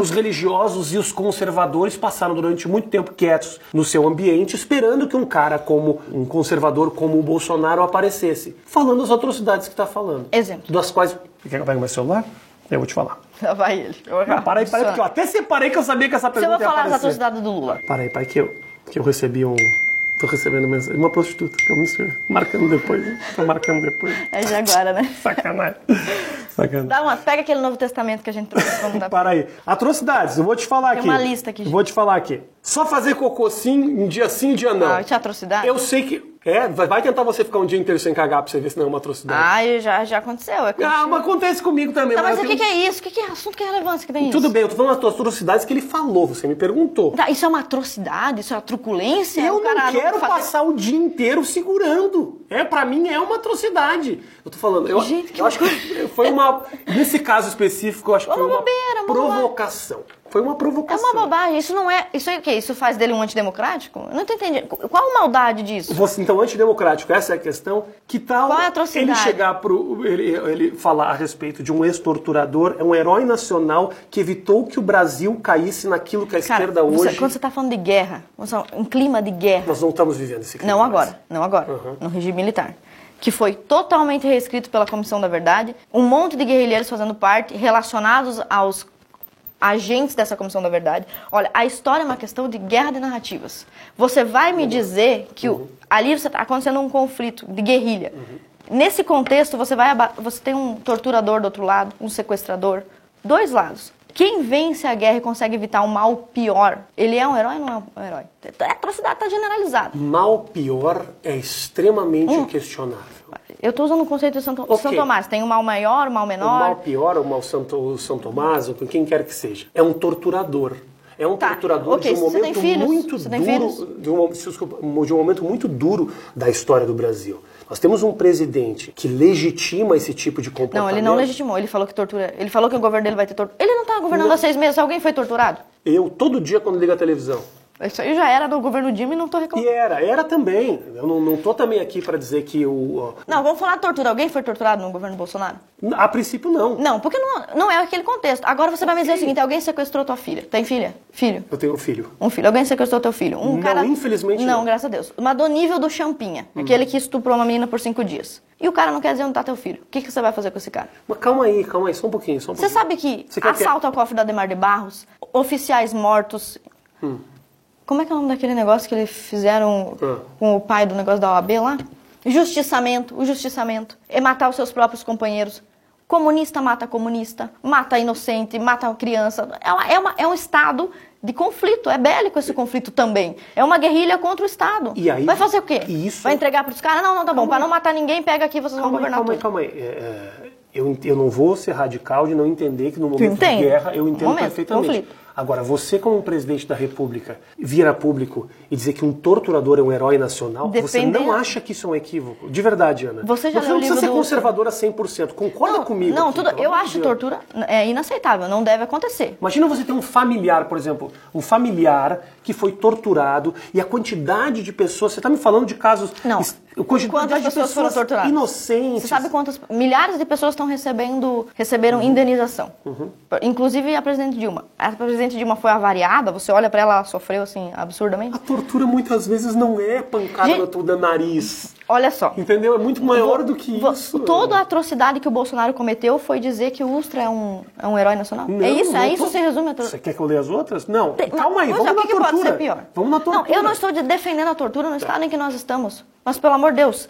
os religiosos e os conservadores passaram durante muito tempo quietos no seu ambiente, esperando que um cara como um conservador como o Bolsonaro aparecesse, falando as atrocidades que está falando. Exemplo. Das quais. Quer que eu pegue meu celular? Eu vou te falar. Lá vai ele. Não, para aí, para aí, porque eu até separei que eu sabia que essa pergunta vou falar ia as aparecer. atrocidades do Lula. Para aí, para aí, que eu, que eu recebi um... Tô recebendo mensagem. Uma prostituta, que eu me estou marcando depois. né? Tô marcando depois. É de agora, né? Sacanagem. Sacanagem. Dá uma, pega aquele Novo Testamento que a gente trouxe. Vamos dar Para aí. Atrocidades, eu vou te falar Tem aqui. uma lista aqui, gente. Vou te falar aqui. Só fazer cocô sim, um dia sim, um dia não. Ah, isso é atrocidade? Eu sei que... É, vai tentar você ficar um dia inteiro sem cagar pra você ver se não é uma atrocidade. Ah, já, já aconteceu. É Ah, mas acontece comigo também. Tá, mas o que, que é isso? O que, que é assunto? Que relevância que tem Tudo isso? bem, eu tô falando das atrocidades que ele falou, você me perguntou. Tá, isso é uma atrocidade? Isso é uma truculência? Eu não quero fazer- passar o dia inteiro segurando. É, para mim é uma atrocidade. Eu tô falando, eu, Gente, que eu acho que foi uma nesse caso específico, eu acho que foi uma bobeira, uma provocação. Foi uma É provocação. uma bobagem. Isso não é. Isso é o quê? Isso faz dele um antidemocrático? Eu não tô entendendo. Qual a maldade disso? Você, então, antidemocrático, essa é a questão. Que tal Qual é a atrocidade? ele chegar pro. Ele, ele falar a respeito de um ex-torturador, é um herói nacional que evitou que o Brasil caísse naquilo que a Cara, esquerda você- hoje. quando você tá falando de guerra, você- um clima de guerra. Nós não estamos vivendo esse clima Não mais. agora, não agora. No regime militar. Que foi totalmente reescrito pela Comissão da Verdade. Um monte de guerrilheiros fazendo parte, relacionados aos agentes dessa Comissão da Verdade. Olha, a história é uma questão de guerra de narrativas. Você vai me dizer que o- ali você está acontecendo um conflito de guerrilha. Nesse contexto, você, vai você tem um torturador do outro lado, um sequestrador. Dois lados. Quem vence a guerra e consegue evitar um mal pior, ele é um herói ou não é um herói? A atrocidade está generalizada. Mal pior é extremamente Hum. questionável. Eu estou usando o conceito de São, Ok. São Tomás. Tem o mal maior, o mal O menor. mal pior, o mal Santo, o São Tomás, ou quem quer que seja, é um torturador. É um Tá, torturador ok, de um você momento muito duro, de um, desculpa, de um momento muito duro da história do Brasil. Nós temos um presidente que legitima esse tipo de comportamento. Não, ele não legitimou. Ele falou que tortura. Ele falou que o governo dele vai ter tortura. Ele não está governando há seis meses. Alguém foi torturado? Eu, todo dia, quando ligo a televisão. Isso aí já era do governo Dilma e não E reclamando. era, era também. Eu não, não tô também aqui para dizer que o. Não, vamos falar de tortura. Alguém foi torturado no governo Bolsonaro? a princípio, não. Não, porque não, não é aquele contexto. Agora você vai me dizer o seguinte: alguém sequestrou tua filha. Tem filha? Filho. Eu tenho um filho. Um filho. Alguém sequestrou teu filho. Um Não, cara... infelizmente não. não. graças a Deus. Mas do nível do Champinha. Aquele que estuprou uma menina por cinco dias. E o cara não quer dizer onde tá teu filho. O que, que você vai fazer com esse cara? Mas calma aí, calma aí, só um pouquinho. Só um Você pouquinho. sabe que Você quer que- assalto ao cofre da Demar de Barros, oficiais mortos. Hum. Como é que é o nome daquele negócio que eles fizeram Ah. com o pai do negócio da OAB lá? Justiçamento, o justiçamento. É matar os seus próprios companheiros. Comunista mata comunista, mata inocente, mata criança. É, uma- é, uma- é um estado de conflito, é bélico esse conflito também. É uma guerrilha contra o Estado. E aí- Vai fazer o quê? isso- Vai entregar para os caras? Não, não, tá bom. Para não matar ninguém, pega aqui, vocês vão Calma aí, governar calma aí, tudo. calma aí. É, é, eu, eu não vou ser radical de não entender que no momento de guerra eu entendo perfeitamente. conflito. Agora, você como um presidente da República vir a público e dizer que um torturador é um herói nacional, você Dependendo- não acha que isso é um equívoco? De verdade, Ana. Você já você não precisa ser do- conservadora 100%. Concorda Não, comigo Não, aqui, tudo, eu acho tortura é inaceitável, não deve acontecer. Imagina você ter um familiar, por exemplo, um familiar que foi torturado e a quantidade de pessoas. Você está me falando de casos. Não. Quantas de pessoas foram torturadas? Inocentes. Você sabe quantas milhares de pessoas estão recebendo receberam Uhum. indenização? Inclusive a presidente Dilma. A presidente presidente Dilma foi avariada, você olha pra ela, ela sofreu assim, absurdamente. A tortura muitas vezes não é pancada Gente- no teu nariz. Olha só. Entendeu? É muito maior do que isso. Toda a atrocidade que o Bolsonaro cometeu foi dizer que o Ustra é um, é um herói nacional. Não, é isso, não é isso tô- se resume a Você tortura. quer que eu leia as outras? Não. Calma aí, Mas, vamos na que, que tortura. pode ser pior? Vamos na tortura. Não, eu não estou de- defendendo a tortura no estado em que nós estamos. Mas, pelo amor de Deus,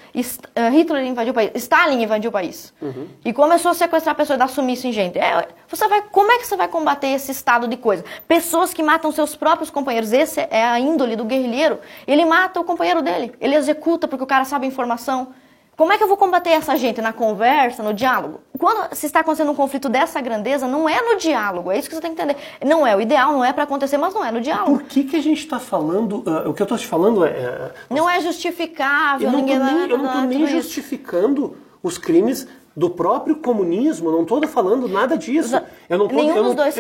eh, Hitler invadiu o país, Stalin invadiu o país. Uhum. E começou a sequestrar pessoas e dar sumiço em gente. É, você vai, como é que você vai combater esse estado de coisa? Pessoas que matam seus próprios companheiros. Esse é a índole do guerrilheiro. Ele mata o companheiro dele. Ele executa porque o cara sabe a informação. Como é que eu vou combater essa gente? Na conversa, no diálogo? Quando se está acontecendo um conflito dessa grandeza, não é no diálogo. É isso que você tem que entender. Não é o ideal, não é para acontecer, mas não é no diálogo. Por que, que a gente está falando. ah, o que eu estou te falando é. é, Não é justificável, eu não ninguém estou nem, eu não vai- nem justificando os crimes do próprio comunismo. Não estou falando nada disso.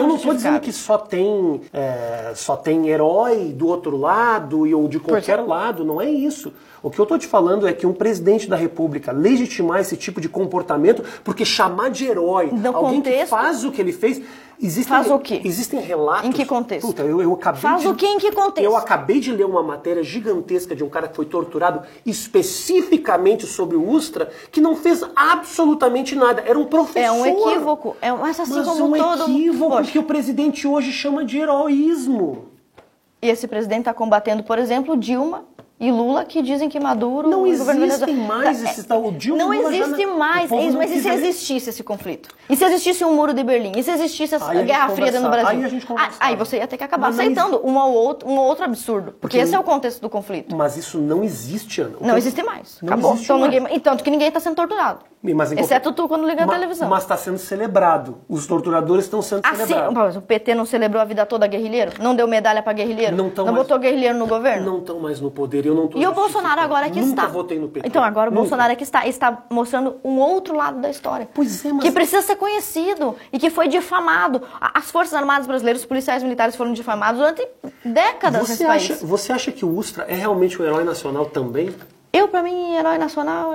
Eu não tô dizendo que só tem, é, só tem herói do outro lado ou de qualquer lado. Não é isso. O que eu estou te falando é que um presidente da República legitimar esse tipo de comportamento, porque chamar de herói No alguém que contexto- faz o que ele fez. Existem, Faz o quê? Existem relatos. Em que contexto? Puta, eu, eu acabei Faz de, o quê? Em que contexto? Eu acabei de ler uma matéria gigantesca de um cara que foi torturado especificamente sobre o Ustra, que não fez absolutamente nada. Era um professor. É um equívoco. É, mas assim Mas como um todo. equívoco Poxa, que o presidente hoje chama de heroísmo. E esse presidente está combatendo, por exemplo, Dilma e Lula, que dizem que Maduro. Não venezuelano- mais Tá, esses tal- o Dilma Não Lula já existe não- o mais. É isso, não mas e se existisse esse conflito? E se existisse um muro de Berlim? E se existisse a Aí Guerra Fria dentro do. Brasil? Aí a gente Ah, conversava. aí você ia ter que acabar Mas não aceitando um ou outro, um ou outro absurdo. Porque, Porque esse não- é o contexto do conflito. Mas isso não existe, Ana. Não existe mais. Não Acabou. existe Então, mais. ninguém, e tanto que ninguém está sendo torturado. Mas Exceto qualquer- tu quando liga a televisão. Mas está sendo celebrado. Os torturadores estão sendo Assim, celebrados. o PT não celebrou a vida toda guerrilheiro? Não deu medalha para guerrilheiro? Não tão mais- botou guerrilheiro no governo? Não estão mais no poder. Eu não tô E o. Bolsonaro agora que está. votei no PT. Então agora o Nunca. Bolsonaro é que está, está mostrando um outro lado da história. Pois é, mas- Que precisa ser conhecido e que foi difamado. As Forças Armadas Brasileiras, os policiais militares foram difamados durante décadas Você acha, país. você acha que o Ustra é realmente um herói nacional também? Eu, pra mim, herói nacional,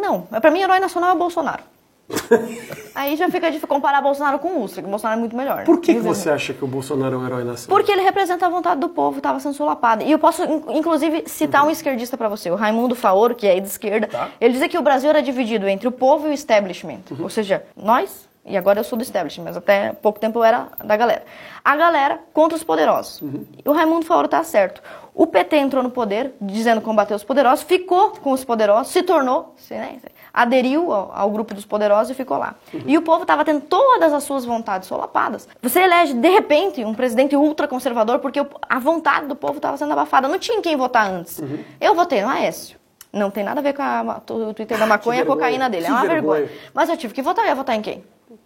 não. Pra mim, herói nacional é o Bolsonaro. Aí já fica difícil comparar Bolsonaro com o Ustra, que o Bolsonaro é muito melhor. Por que, que você acha que o Bolsonaro é um herói nacional? Porque ele representa a vontade do povo, estava sendo solapada. E eu posso, in- inclusive, citar um esquerdista para você, o Raimundo Faoro, que é de esquerda. Tá. Ele dizia que o Brasil era dividido entre o povo e o establishment. Ou seja, nós, e agora eu sou do establishment, mas até pouco tempo eu era da galera. A galera contra os poderosos. E o Raimundo Faoro tá certo. O PT entrou no poder, dizendo combater os poderosos, ficou com os poderosos, se tornou, se, né, aderiu ao, ao grupo dos poderosos e ficou lá. E o povo estava tendo todas as suas vontades solapadas. Você elege, de repente, um presidente ultraconservador porque o- a vontade do povo estava sendo abafada. Não tinha quem votar antes. Eu votei no Aécio. Não tem nada a ver com a- o Twitter da maconha e a cocaína dele. que é uma vergonha. vergonha. Mas eu tive que votar. Eu ia votar em quem?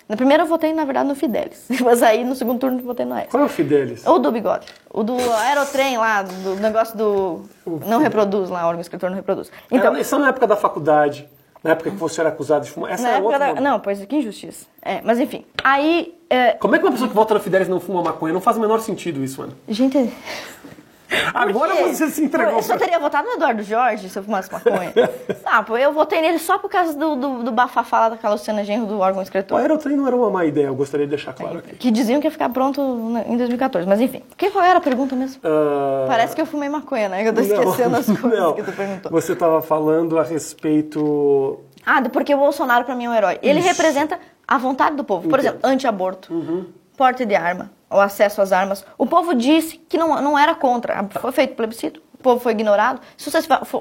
No primeiro eu votei, na verdade, no Fidelis. Mas aí, no segundo turno, eu votei no Aécio. Qual é o Fidelis? O do bigode. O do aerotrem lá, do negócio do. Não reproduz lá, o órgão escritor não reproduz. Então, Então, isso é na época da faculdade, na época que você era acusado de fumar. Essa na é época outra. da. Não, pois que injustiça. É, mas enfim. Aí. é, Como é que uma pessoa que vota no Fidelis não fuma maconha? Não faz o menor sentido isso, mano. Gente. Agora você se entregou. Eu só pra- teria votado no Eduardo Jorge se eu fumasse maconha. ah, pô, eu votei nele só por causa do, do, do bafafá lá daquela Luciana Genro do órgão O escritor. aerotrem não era uma má ideia, eu gostaria de deixar claro aqui. Que diziam que ia ficar pronto na- em 2014. Mas enfim. Que qual era a pergunta mesmo? Ah, Parece que eu fumei maconha, né? Eu tô esquecendo as coisas não. que tu perguntou. Você estava falando a respeito. Ah, porque o Bolsonaro pra mim é um herói. Ele Isso. representa a vontade do povo. Por Entendo. exemplo, anti-aborto, Uhum. porte de arma, o acesso às armas. O povo disse que não, não era contra. Foi feito plebiscito. O povo foi ignorado. Isso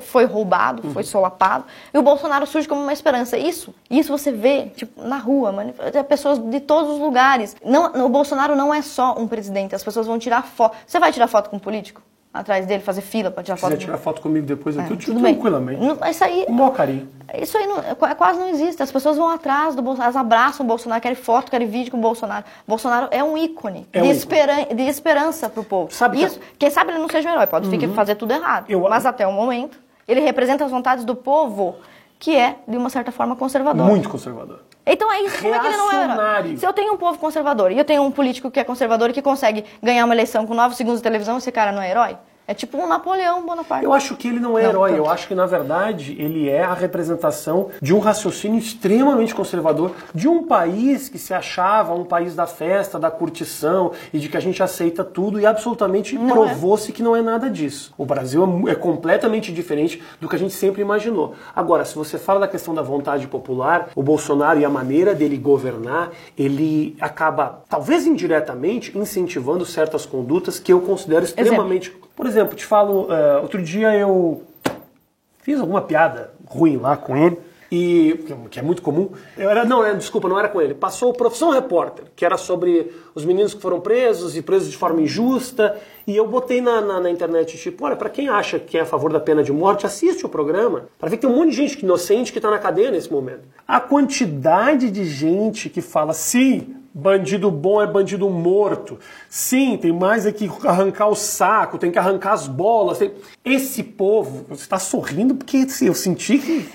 foi roubado, Uhum. foi solapado. E o Bolsonaro surge como uma esperança. Isso, isso você vê tipo, na rua, mano, pessoas de todos os lugares. Não, o Bolsonaro não é só um presidente. As pessoas vão tirar foto. Você vai tirar foto com um político? Atrás dele, fazer fila pra tirar Se foto? quiser tirar foto comigo depois aqui, eu tiro tranquilamente. Não, isso aí, Com o maior carinho. isso aí não- é qua- quase não existe. As pessoas vão atrás do Bolsonaro, elas abraçam o Bolsonaro, querem foto, querem vídeo com o Bolsonaro. Bolsonaro é um ícone É de, um esperan- de esperança pro povo. Sabe que- Uhum. Isso, Quem sabe ele não seja um herói, pode ficar- fazer tudo errado. Eu- Mas até o momento, ele representa as vontades do povo, que é, de uma certa forma, conservador. Muito conservador. Então é isso, como é que ele não é. Se eu tenho um povo conservador e eu tenho um político que é conservador e que consegue ganhar uma eleição com 9 segundos de televisão, esse cara não é herói? É tipo um Napoleão Bonaparte. Eu acho que ele não é Não, herói, tanto. eu acho que na verdade ele é a representação de um raciocínio extremamente conservador de um país que se achava um país da festa, da curtição e de que a gente aceita tudo e absolutamente é. provou-se que não é nada disso. O Brasil é é completamente diferente do que a gente sempre imaginou. Agora, se você fala da questão da vontade popular, o Bolsonaro e a maneira dele governar, ele acaba, talvez indiretamente, incentivando certas condutas que eu considero extremamente. Por exemplo, te falo, eh, outro dia eu fiz alguma piada ruim lá com ele. E que é muito comum. Era, não, é, desculpa, não era com ele. Passou o Profissão Repórter, que era sobre os meninos que foram presos e presos de forma injusta. E eu botei na, na, na internet, tipo, olha, pra quem acha que é a favor da pena de morte, assiste o programa. Pra ver que tem um monte de gente inocente que tá na cadeia nesse momento. A quantidade de gente que fala, sim, Bandido bom é bandido morto. Sim, tem mais é que arrancar o saco, tem que arrancar as bolas. tem- Esse povo, você está sorrindo porque assim, eu senti que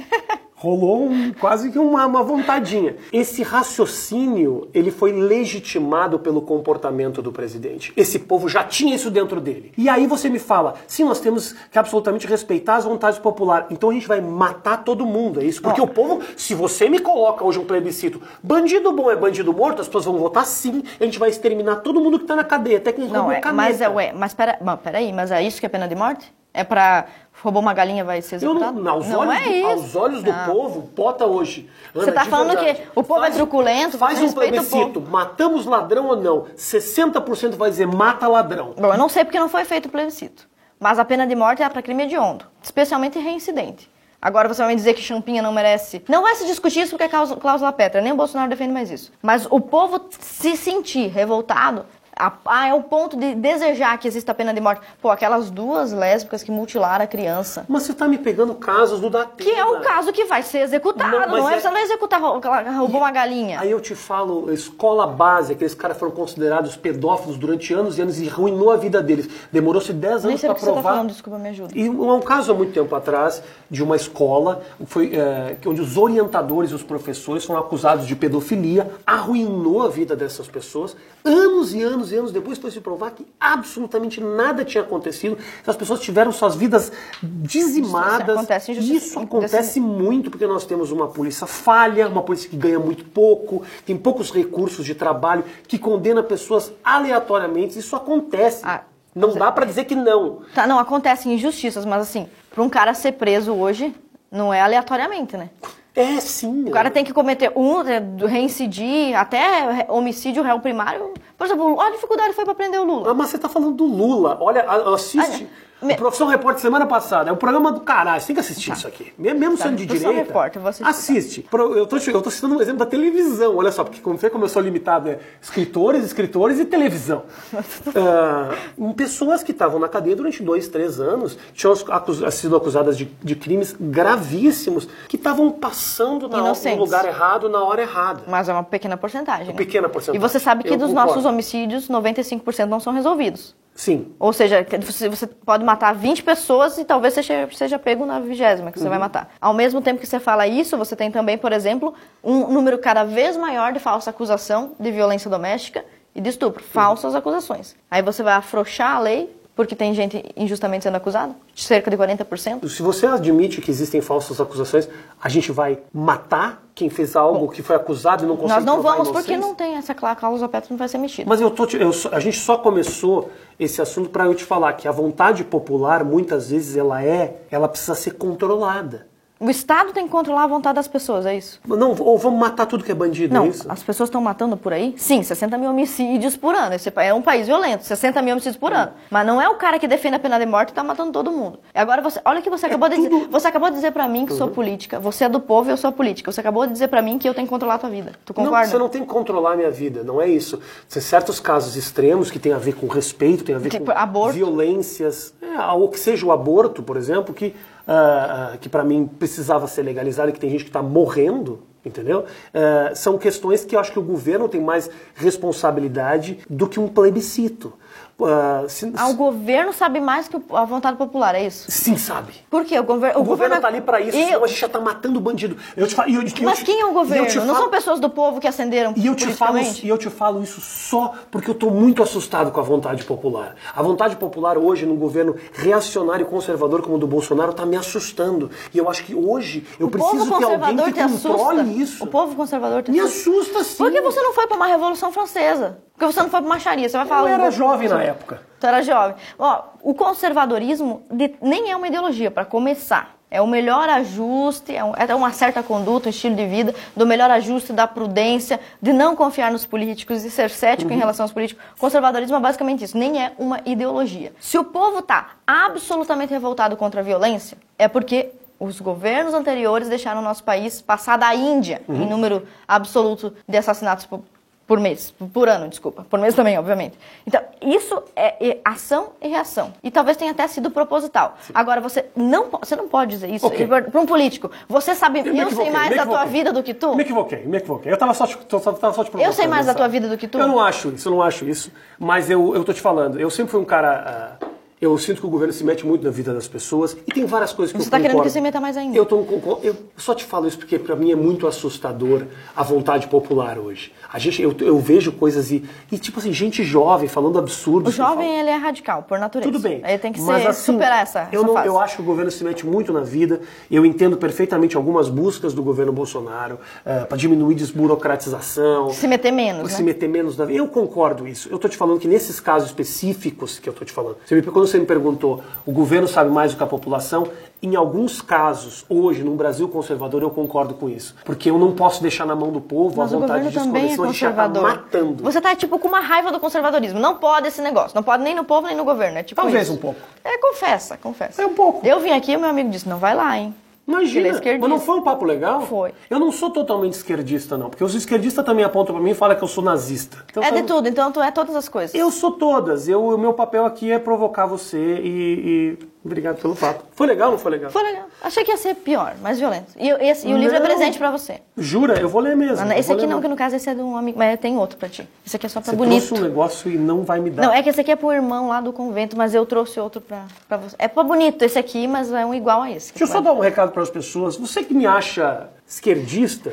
rolou um- quase que uma, uma vontadinha. Esse raciocínio, ele foi legitimado pelo comportamento do presidente. Esse povo já tinha isso dentro dele. E aí você me fala, sim, nós temos que absolutamente respeitar as vontades populares. Então a gente vai matar todo mundo, é isso? Porque o povo, se você me coloca hoje um plebiscito, bandido bom é bandido morto, as pessoas vão votar sim, a gente vai exterminar todo mundo que tá na cadeia, até que Não, é, mas é, ué, mas pera, bom, peraí, mas é isso que é pena de morte? É pra roubou uma galinha vai ser Eu executado? não, aos, não olhos é do, isso. aos olhos do Não. povo, bota hoje. Você Ana, tá de falando verdade, que o povo é truculento, Faz um plebiscito, matamos ladrão ou não? 60% vai dizer mata ladrão. Bom, eu não sei porque não foi feito o plebiscito. Mas a pena de morte é para crime hediondo, especialmente reincidente. Agora você vai me dizer que Champinha não merece. Não vai se discutir isso porque é cláusula- Petra, nem o Bolsonaro defende mais isso. Mas o povo se sentir revoltado ah, é o ponto de desejar que exista a pena de morte. Pô, aquelas duas lésbicas que mutilaram a criança. Mas você tá me pegando casos do Datena. Que é o caso que vai ser executado. Não, Não, é, é- você não executar rou- roubou uma galinha. Aí eu te falo, escola base, aqueles caras foram considerados pedófilos durante anos e anos e ruinou a vida deles. Demorou-se 10 Nem anos para que você tá provar. falando, desculpa, me ajuda. E um caso há muito tempo atrás de uma escola foi, é, onde os orientadores e os professores foram acusados de pedofilia, arruinou a vida dessas pessoas. Anos e anos e anos depois foi se provar que absolutamente nada tinha acontecido. Essas pessoas tiveram suas vidas dizimadas. Isso acontece Isso acontece muito porque nós temos uma polícia falha, uma polícia que ganha muito pouco, tem poucos recursos de trabalho, que condena pessoas aleatoriamente. Isso acontece. Ah, Não dá pra dizer que não. Tá, não, acontecem injustiças, mas assim, pra um cara ser preso hoje, não é aleatoriamente, né? É sim. O cara tem que cometer um, do- reincidir, até homicídio réu primário. Por exemplo, olha a dificuldade que foi pra prender o Lula. Ah, Mas você tá falando do Lula. Olha, assiste. Ah, me- Profissão Repórter semana passada. É um programa do caralho. Você tem que assistir Tá. isso aqui. Me- Mesmo Tá, sendo de Profissão direita. Repórter, eu vou assistir. Assiste. Pro- Eu tô, eu tô citando um exemplo da televisão. Olha só, porque como, vê como eu sou limitado, é escritores, escritores e televisão. Ah, pessoas que estavam na cadeia durante dois, três anos tinham acus- sido acusadas de, de crimes gravíssimos que estavam passando na, no lugar errado na hora errada. Mas é uma pequena porcentagem. né? pequena porcentagem. E você sabe que Eu dos concordo. nossos homicídios, 95% não são resolvidos. Sim. Ou seja, você, você pode matar 20 pessoas e talvez seja, seja pego na vigésima que você Uhum. vai matar. Ao mesmo tempo que você fala isso, você tem também, por exemplo, um número cada vez maior de falsa acusação de violência doméstica e de estupro. Falsas acusações. Aí você vai afrouxar a lei, porque tem gente injustamente sendo acusada, cerca de 40%. Se você admite que existem falsas acusações, a gente vai matar quem fez algo que foi acusado e não consegue Nós não vamos porque não tem essa clá- cláusula Petro não vai ser mexida. Mas eu tô, te- eu a gente só começou esse assunto para eu te falar que a vontade popular muitas vezes ela é, ela precisa ser controlada. O Estado tem que controlar a vontade das pessoas, é isso? Não, ou vamos matar tudo que é bandido, Não, é isso? as pessoas estão matando por aí? Sim, 60 mil homicídios por ano. Esse é um país violento, 60 mil homicídios por ano. Mas não é o cara que defende a pena de morte que tá matando todo mundo. E agora você, olha o que você acabou de dizer. Você acabou de dizer pra mim que sou Uhum. política. Você é do povo e eu sou política. Você acabou de dizer pra mim que eu tenho que controlar a tua vida. Tu Não, concorda? você não tem que controlar a minha vida, não é isso. Tem certos casos extremos que tem a ver com respeito, tem a ver Tipo, com aborto. violências, é, ou que seja o aborto, por exemplo, que, ah, que para mim precisava ser legalizado e que tem gente que está morrendo. Entendeu? Uh, são questões que eu acho que o governo tem mais responsabilidade do que um plebiscito. Uh, se, ah, o governo sabe mais que a vontade popular, é isso? Sim, sabe. Por quê? O, gover o, o governo está ali para isso, senão a gente já está matando bandido. Eu te falo, eu, eu, Mas quem é o governo? Falo... Não são pessoas do povo que acenderam e eu te falo E eu te falo isso só porque eu estou muito assustado com a vontade popular. A vontade popular hoje, num governo reacionário e conservador como o do Bolsonaro, está me assustando. E eu acho que hoje eu o preciso ter alguém que controle. Isso. O povo conservador Me assusta sim. Por que você não foi para uma Revolução Francesa? Porque você não foi para macharia, você vai falar... Eu era jovem na época. Tu era jovem. Ó, o conservadorismo de, nem é uma ideologia, para começar. É o melhor ajuste, é, um, é, uma certa conduta, um estilo de vida, do melhor ajuste, da prudência, de não confiar nos políticos e ser cético uhum. em relação aos políticos. Conservadorismo é basicamente isso, nem é uma ideologia. Se o povo está absolutamente revoltado contra a violência, é porque os governos anteriores deixaram o nosso país passar da Índia uhum. em número absoluto de assassinatos por mês, por ano, desculpa, por mês também, obviamente. Então, isso é, é ação e reação. E talvez tenha até sido proposital. Sim. Agora, você não, você não pode dizer isso okay. para um político. Você sabe, eu, eu sei mais da tua vida do que tu. Me equivoquei, me equivoquei. Eu estava só, te, tava só te Eu sei mais da tua vida do que tu. Eu não acho isso, eu não acho isso. Mas eu, eu tô te falando, eu sempre fui um cara... Uh, eu sinto que o governo se mete muito na vida das pessoas e tem várias coisas que Você eu tá concordo. Você está querendo que se meta mais ainda? Eu, tô, eu só te falo isso porque para mim é muito assustador a vontade popular hoje. A gente, eu, eu vejo coisas e, e, tipo assim, gente jovem falando absurdos. O jovem, ele é radical, por natureza. Tudo bem. Ele tem que mas, ser, assim, superar essa, eu não, fase. Eu acho que o governo se mete muito na vida. Eu entendo perfeitamente algumas buscas do governo Bolsonaro uh, eh, para diminuir desburocratização. Se meter menos, Se né? meter menos na vida. Eu concordo isso. Eu tô te falando que nesses casos específicos que eu tô te falando, você me, quando você me perguntou o governo sabe mais do que a população. Em alguns casos, hoje, num Brasil conservador, eu concordo com isso. Porque eu não posso deixar na mão do povo Mas a vontade de é a gente já tá matando. Você tá, tipo, com uma raiva do conservadorismo. Não pode esse negócio. Não pode nem no povo, nem no governo. É tipo Talvez isso. um pouco. É, confessa, confessa. É um pouco. Eu vim aqui e meu amigo disse, não vai lá, hein. Imagina, é mas não foi um papo legal? Foi. Eu não sou totalmente esquerdista, não, porque os esquerdistas também apontam para mim e falam que eu sou nazista. Então, é de tudo, então tu é todas as coisas. Eu sou todas. Eu, o meu papel aqui é provocar você e, e Obrigado pelo papo. Foi legal ou não foi legal? Foi legal. Achei que ia ser pior, mais violento. E, esse, e o livro é presente pra você. Jura? Eu vou ler mesmo. Não, esse aqui não, que no caso esse é de um amigo, mas tem outro pra ti. Esse aqui é só pra você bonito. Você trouxe um negócio e não vai me dar. Não, é que esse aqui é pro irmão lá do convento, mas eu trouxe outro pra, pra você. É pra bonito esse aqui, mas é um igual a esse. Deixa eu só dar um recado para as pessoas. Você que me acha esquerdista,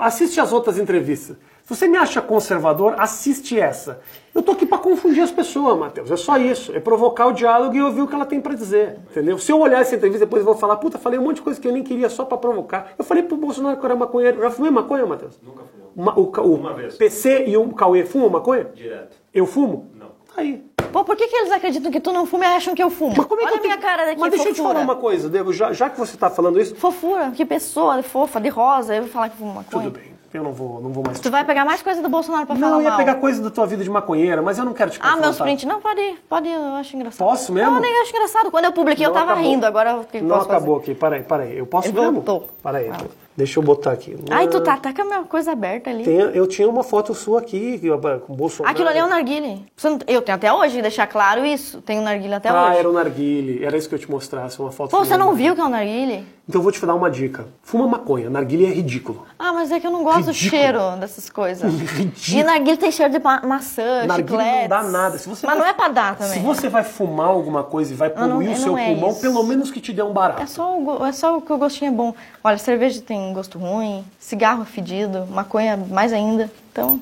assiste as outras entrevistas. Se você me acha conservador, assiste essa. Eu tô aqui para confundir as pessoas, Matheus. É só isso. É provocar o diálogo e ouvir o que ela tem para dizer. Entendeu? Se eu olhar essa entrevista, depois eu vou falar, puta, falei um monte de coisa que eu nem queria só para provocar. Eu falei pro Bolsonaro que eu era maconheiro. Já fumei maconha, Matheus? Nunca fumou. Uma, o, o Uma vez. PC e o Cauê fumam maconha? Direto. Eu fumo? Tá aí. Pô, por que, que eles acreditam que tu não fuma e acham que eu fumo? Mas como é Olha que a minha cara daqui, Mas deixa fofura. eu te falar uma coisa, Devo, já, já que você tá falando isso... Fofura, que pessoa fofa, de rosa, eu vou falar que fumo maconha. Tudo bem. Eu não vou, não vou mais. Tu vai pegar mais coisa do Bolsonaro pra não, falar Não, eu ia mal. pegar coisa da tua vida de maconheira, mas eu não quero te Ah, meus prints. Não, pode ir. Pode ir, eu acho engraçado. Posso mesmo? Não, eu nem acho engraçado. Quando eu publiquei, não eu tava acabou. rindo. Agora eu Não acabou fazer? aqui. Peraí, peraí. Eu posso Ele mesmo? voltou. Peraí. Ah. Deixa eu botar aqui. Ai, tu tá, tá com a minha coisa aberta ali. Tem, eu tinha uma foto sua aqui com o Bolsonaro. Aquilo ali é um narguile. Eu tenho até hoje, deixar claro isso. Um narguile até Ah, hoje. era um narguile. Era isso que eu te mostrasse, uma foto Pô, você não viu que é um narguile? Então eu vou te dar uma dica. Fuma maconha. Narguile é ridículo. Ah, mas é que eu não gosto do Ridículo. cheiro dessas coisas. Ridículo. E narguile tem cheiro de ma- maçã, Narguile chiclete. não dá nada. Se você mas vai- não é pra dar também. Se você vai fumar alguma coisa e vai poluir o seu é pulmão, isso. pelo menos que te dê um barato. É só, o, é só o que o gostinho é bom. Olha, cerveja tem gosto ruim, cigarro é fedido, maconha mais ainda. Então,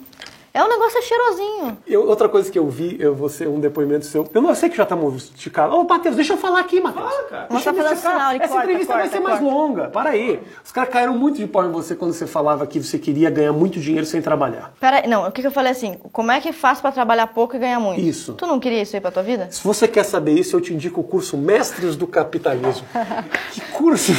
é um negócio cheirosinho. Eu- outra coisa que eu vi, eu vou ser um depoimento seu. Eu não sei que já estamos esticados. Ô, Matheus, deixa eu falar aqui, Matheus. Fala, cara. Mas Deixa tá fazendo sinal, ele Essa corta, entrevista vai corta, ser mais corta. longa. Para aí. Os caras caíram muito de pau em você quando você falava que você queria ganhar muito dinheiro sem trabalhar. Pera aí, não, o que, que eu falei assim? Como é que faz pra trabalhar pouco e ganhar muito? Isso. Tu não queria isso aí pra tua vida? Se você quer saber isso, eu te indico o curso Mestres do Capitalismo. que curso?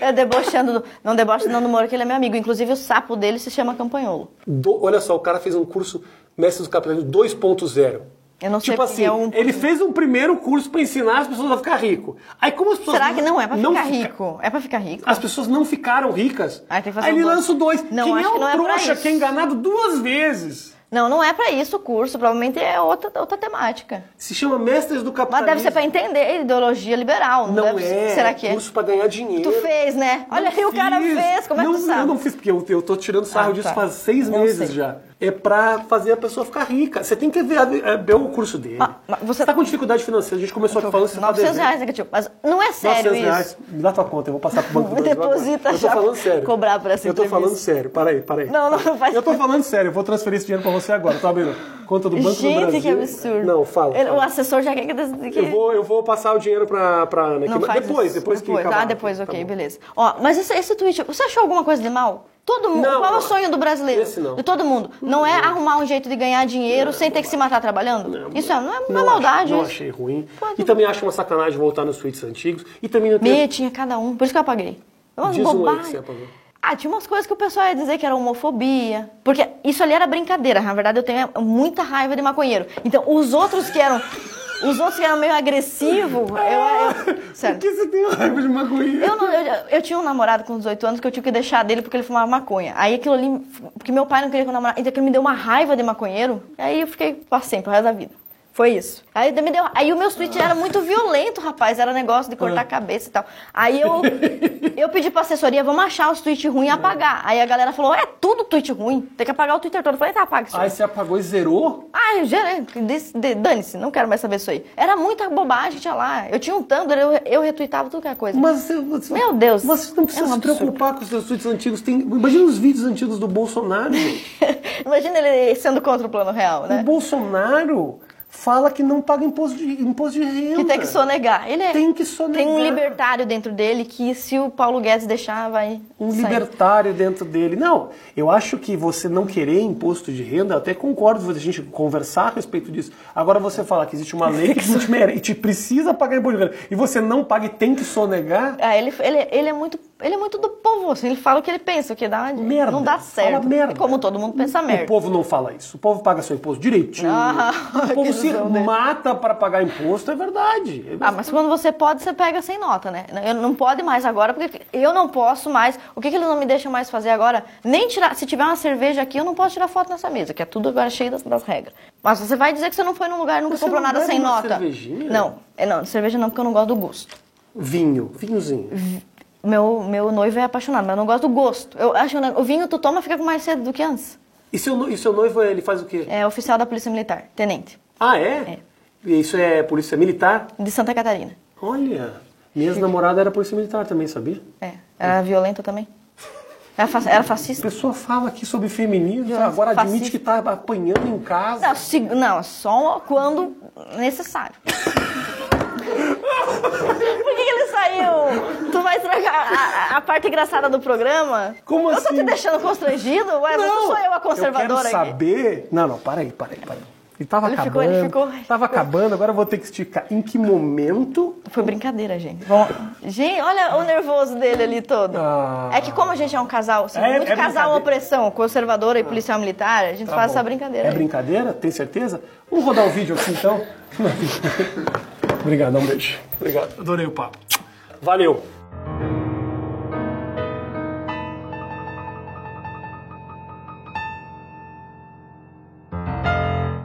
Eu debochando, do, não deboche não do Moro, que ele é meu amigo. Inclusive o sapo dele se chama Campanholo. Do- olha só, o cara fez um curso Mestres do Capitalismo 2.0. Eu não sei Tipo porque assim, é um- ele fez um primeiro curso para ensinar as pessoas a ficar rico. Aí como as pessoas Será que não é pra ficar fica- rico? É pra ficar rico? As pessoas não ficaram ricas. Aí Aí ele o dois. lança o dois. Não, Quem acho é que o não é trouxa isso. que é enganado duas vezes? Não, não é pra isso o curso, provavelmente é outra, outra temática. Se chama Mestres do Mas Capitalismo. deve ser pra entender ideologia liberal, não, Não é. Será que é? curso pra ganhar dinheiro. Tu fez, né? Olha aí, o cara Fiz. fez, como é que não, tu sabe? Eu não fiz, porque eu, eu tô tirando sarro Ah, disso tá. faz seis Não meses sei. já. É pra fazer a pessoa ficar rica. Você tem que ver, é, ver o curso dele. Ah, mas você- tá com dificuldade financeira. A gente começou aqui falando... você tá 900 devendo. reais negativo. Mas não é sério 900 isso. reais. Me dá tua conta, eu vou passar pro Banco do Me Brasil deposita Eu tô já falando pra sério. cobrar por essa Eu tô entrevista. falando sério. Para aí, para aí. Não, não, não faz Eu tô falando sério. Eu vou transferir esse dinheiro pra você agora. Tá abrindo conta do Banco do Gente, Brasil. que absurdo. Não, fala. Fala. o assessor já quer que... que... Eu vou, eu vou passar o dinheiro pra, pra Ana. Não mas faz depois, isso. depois que acabar. Ah, depois, Tá ok, bom. beleza. Ó, mas esse, esse tweet, você achou alguma coisa de mal? Todo mundo. Não, qual é o não. sonho do brasileiro? Esse não. De todo mundo. Não é arrumar um jeito de ganhar dinheiro sem ter que se matar trabalhando? Isso é, não é, não é maldade. Acho, não isso. achei ruim. Pode- E também acho uma sacanagem voltar nos tweets antigos. E também não tem... Tinha cada um. Por isso que eu apaguei. É Umas Diz um aí que você apagou. Ah, tinha umas coisas que o pessoal ia dizer que era homofobia. Porque isso ali era brincadeira. Na verdade, eu tenho muita raiva de maconheiro. Então, os outros que eram. Os outros que eram meio agressivos, eu, eu. Por Sério. que você tem raiva de maconheiro? Eu, não, eu, eu tinha um namorado com 18 anos que eu tive que deixar dele porque ele fumava maconha. Aí aquilo ali, porque meu pai não queria que eu namorasse, então aquilo me deu uma raiva de maconheiro. Aí eu fiquei pra sempre, o resto da vida. Foi isso. Aí, me deu, aí o meu tweet era muito violento, rapaz. Era negócio de cortar a cabeça e tal. Aí eu, eu pedi pra assessoria, vamos achar os tweets ruins e apagar. Aí a galera falou, é tudo tweet ruim, tem que apagar o Twitter todo. Eu falei, tá, apaga isso. aí. Você apagou e zerou? Ah, eu de- Dane-se, não quero mais saber isso aí. Era muita bobagem tinha lá. Eu tinha um Tumblr, eu, eu retweetava tudo que era coisa. Mas você, Meu Deus, Você não precisa é um se preocupar com os seus tweets antigos. Tem, imagina os vídeos antigos do Bolsonaro. Imagina ele sendo contra o plano real, O né? Bolsonaro fala que não paga imposto de, imposto de renda. Que tem que sonegar. Ele é- Tem que sonegar. Tem um libertário dentro dele que, se o Paulo Guedes deixar, vai. Um sair. libertário dentro dele. Não, eu acho que você não querer imposto de renda, eu até concordo com a gente conversar a respeito disso. Agora você falar que existe uma lei que a gente mere- e te precisa pagar imposto de renda e você não paga e tem que sonegar, Ah, ele, ele, ele, é muito, ele é muito do povo, assim, ele fala o que ele pensa, o que dá, merda. não dá Fala certo. merda. É como todo mundo pensa O merda. povo não fala isso. O povo paga seu imposto direitinho. Ah, o povo se dele. mata para pagar imposto, é verdade. Ah, mas quando você pode, você pega sem nota, né? Eu não pode mais agora, porque eu não posso mais. O que, que eles não me deixam mais fazer agora? Nem tirar. Se tiver uma cerveja aqui, eu não posso tirar foto nessa mesa, que é tudo agora cheio das, das regras. Mas você vai dizer que você não foi num lugar, nunca Você comprou nada sem nota. cervejinha? Não, é não, cerveja não, porque eu não gosto do gosto. Vinho, vinhozinho. Meu, meu noivo é apaixonado, mas eu não gosto do gosto. Eu acho que o vinho tu toma fica com mais cedo do que antes. E seu, e seu noivo, ele faz o quê? É oficial da Polícia Militar, tenente, Ah, é? E isso é polícia militar? de Santa Catarina. Olha, minha ex-namorada era polícia militar também, sabia? É, era violenta também. Era, fa- era A fascista. pessoa fala aqui sobre feminismo, Violência agora admite fascista. que tá apanhando em casa. Não, se- não, só quando necessário. Por que, ele saiu? Tu vai estragar a, a- a parte engraçada do programa? Como eu tô assim? te deixando constrangido? Ué, não sou eu a conservadora eu quero aqui. saber... Não, não, para aí, para aí, para aí. Ele tava Ele ficou- acabando, ele ficou- tava acabando, agora eu vou ter que esticar. Em que momento... Foi brincadeira, gente. Bom, gente, olha o nervoso dele ali todo. Ah. É que como a gente é um casal, assim, É- muito é casal opressão, conservadora e policial militar, a gente Tá faz bom. essa brincadeira. É aí. brincadeira? Tem certeza? Vamos rodar o vídeo aqui então? Obrigado, um beijo. Obrigado, adorei o papo. Valeu.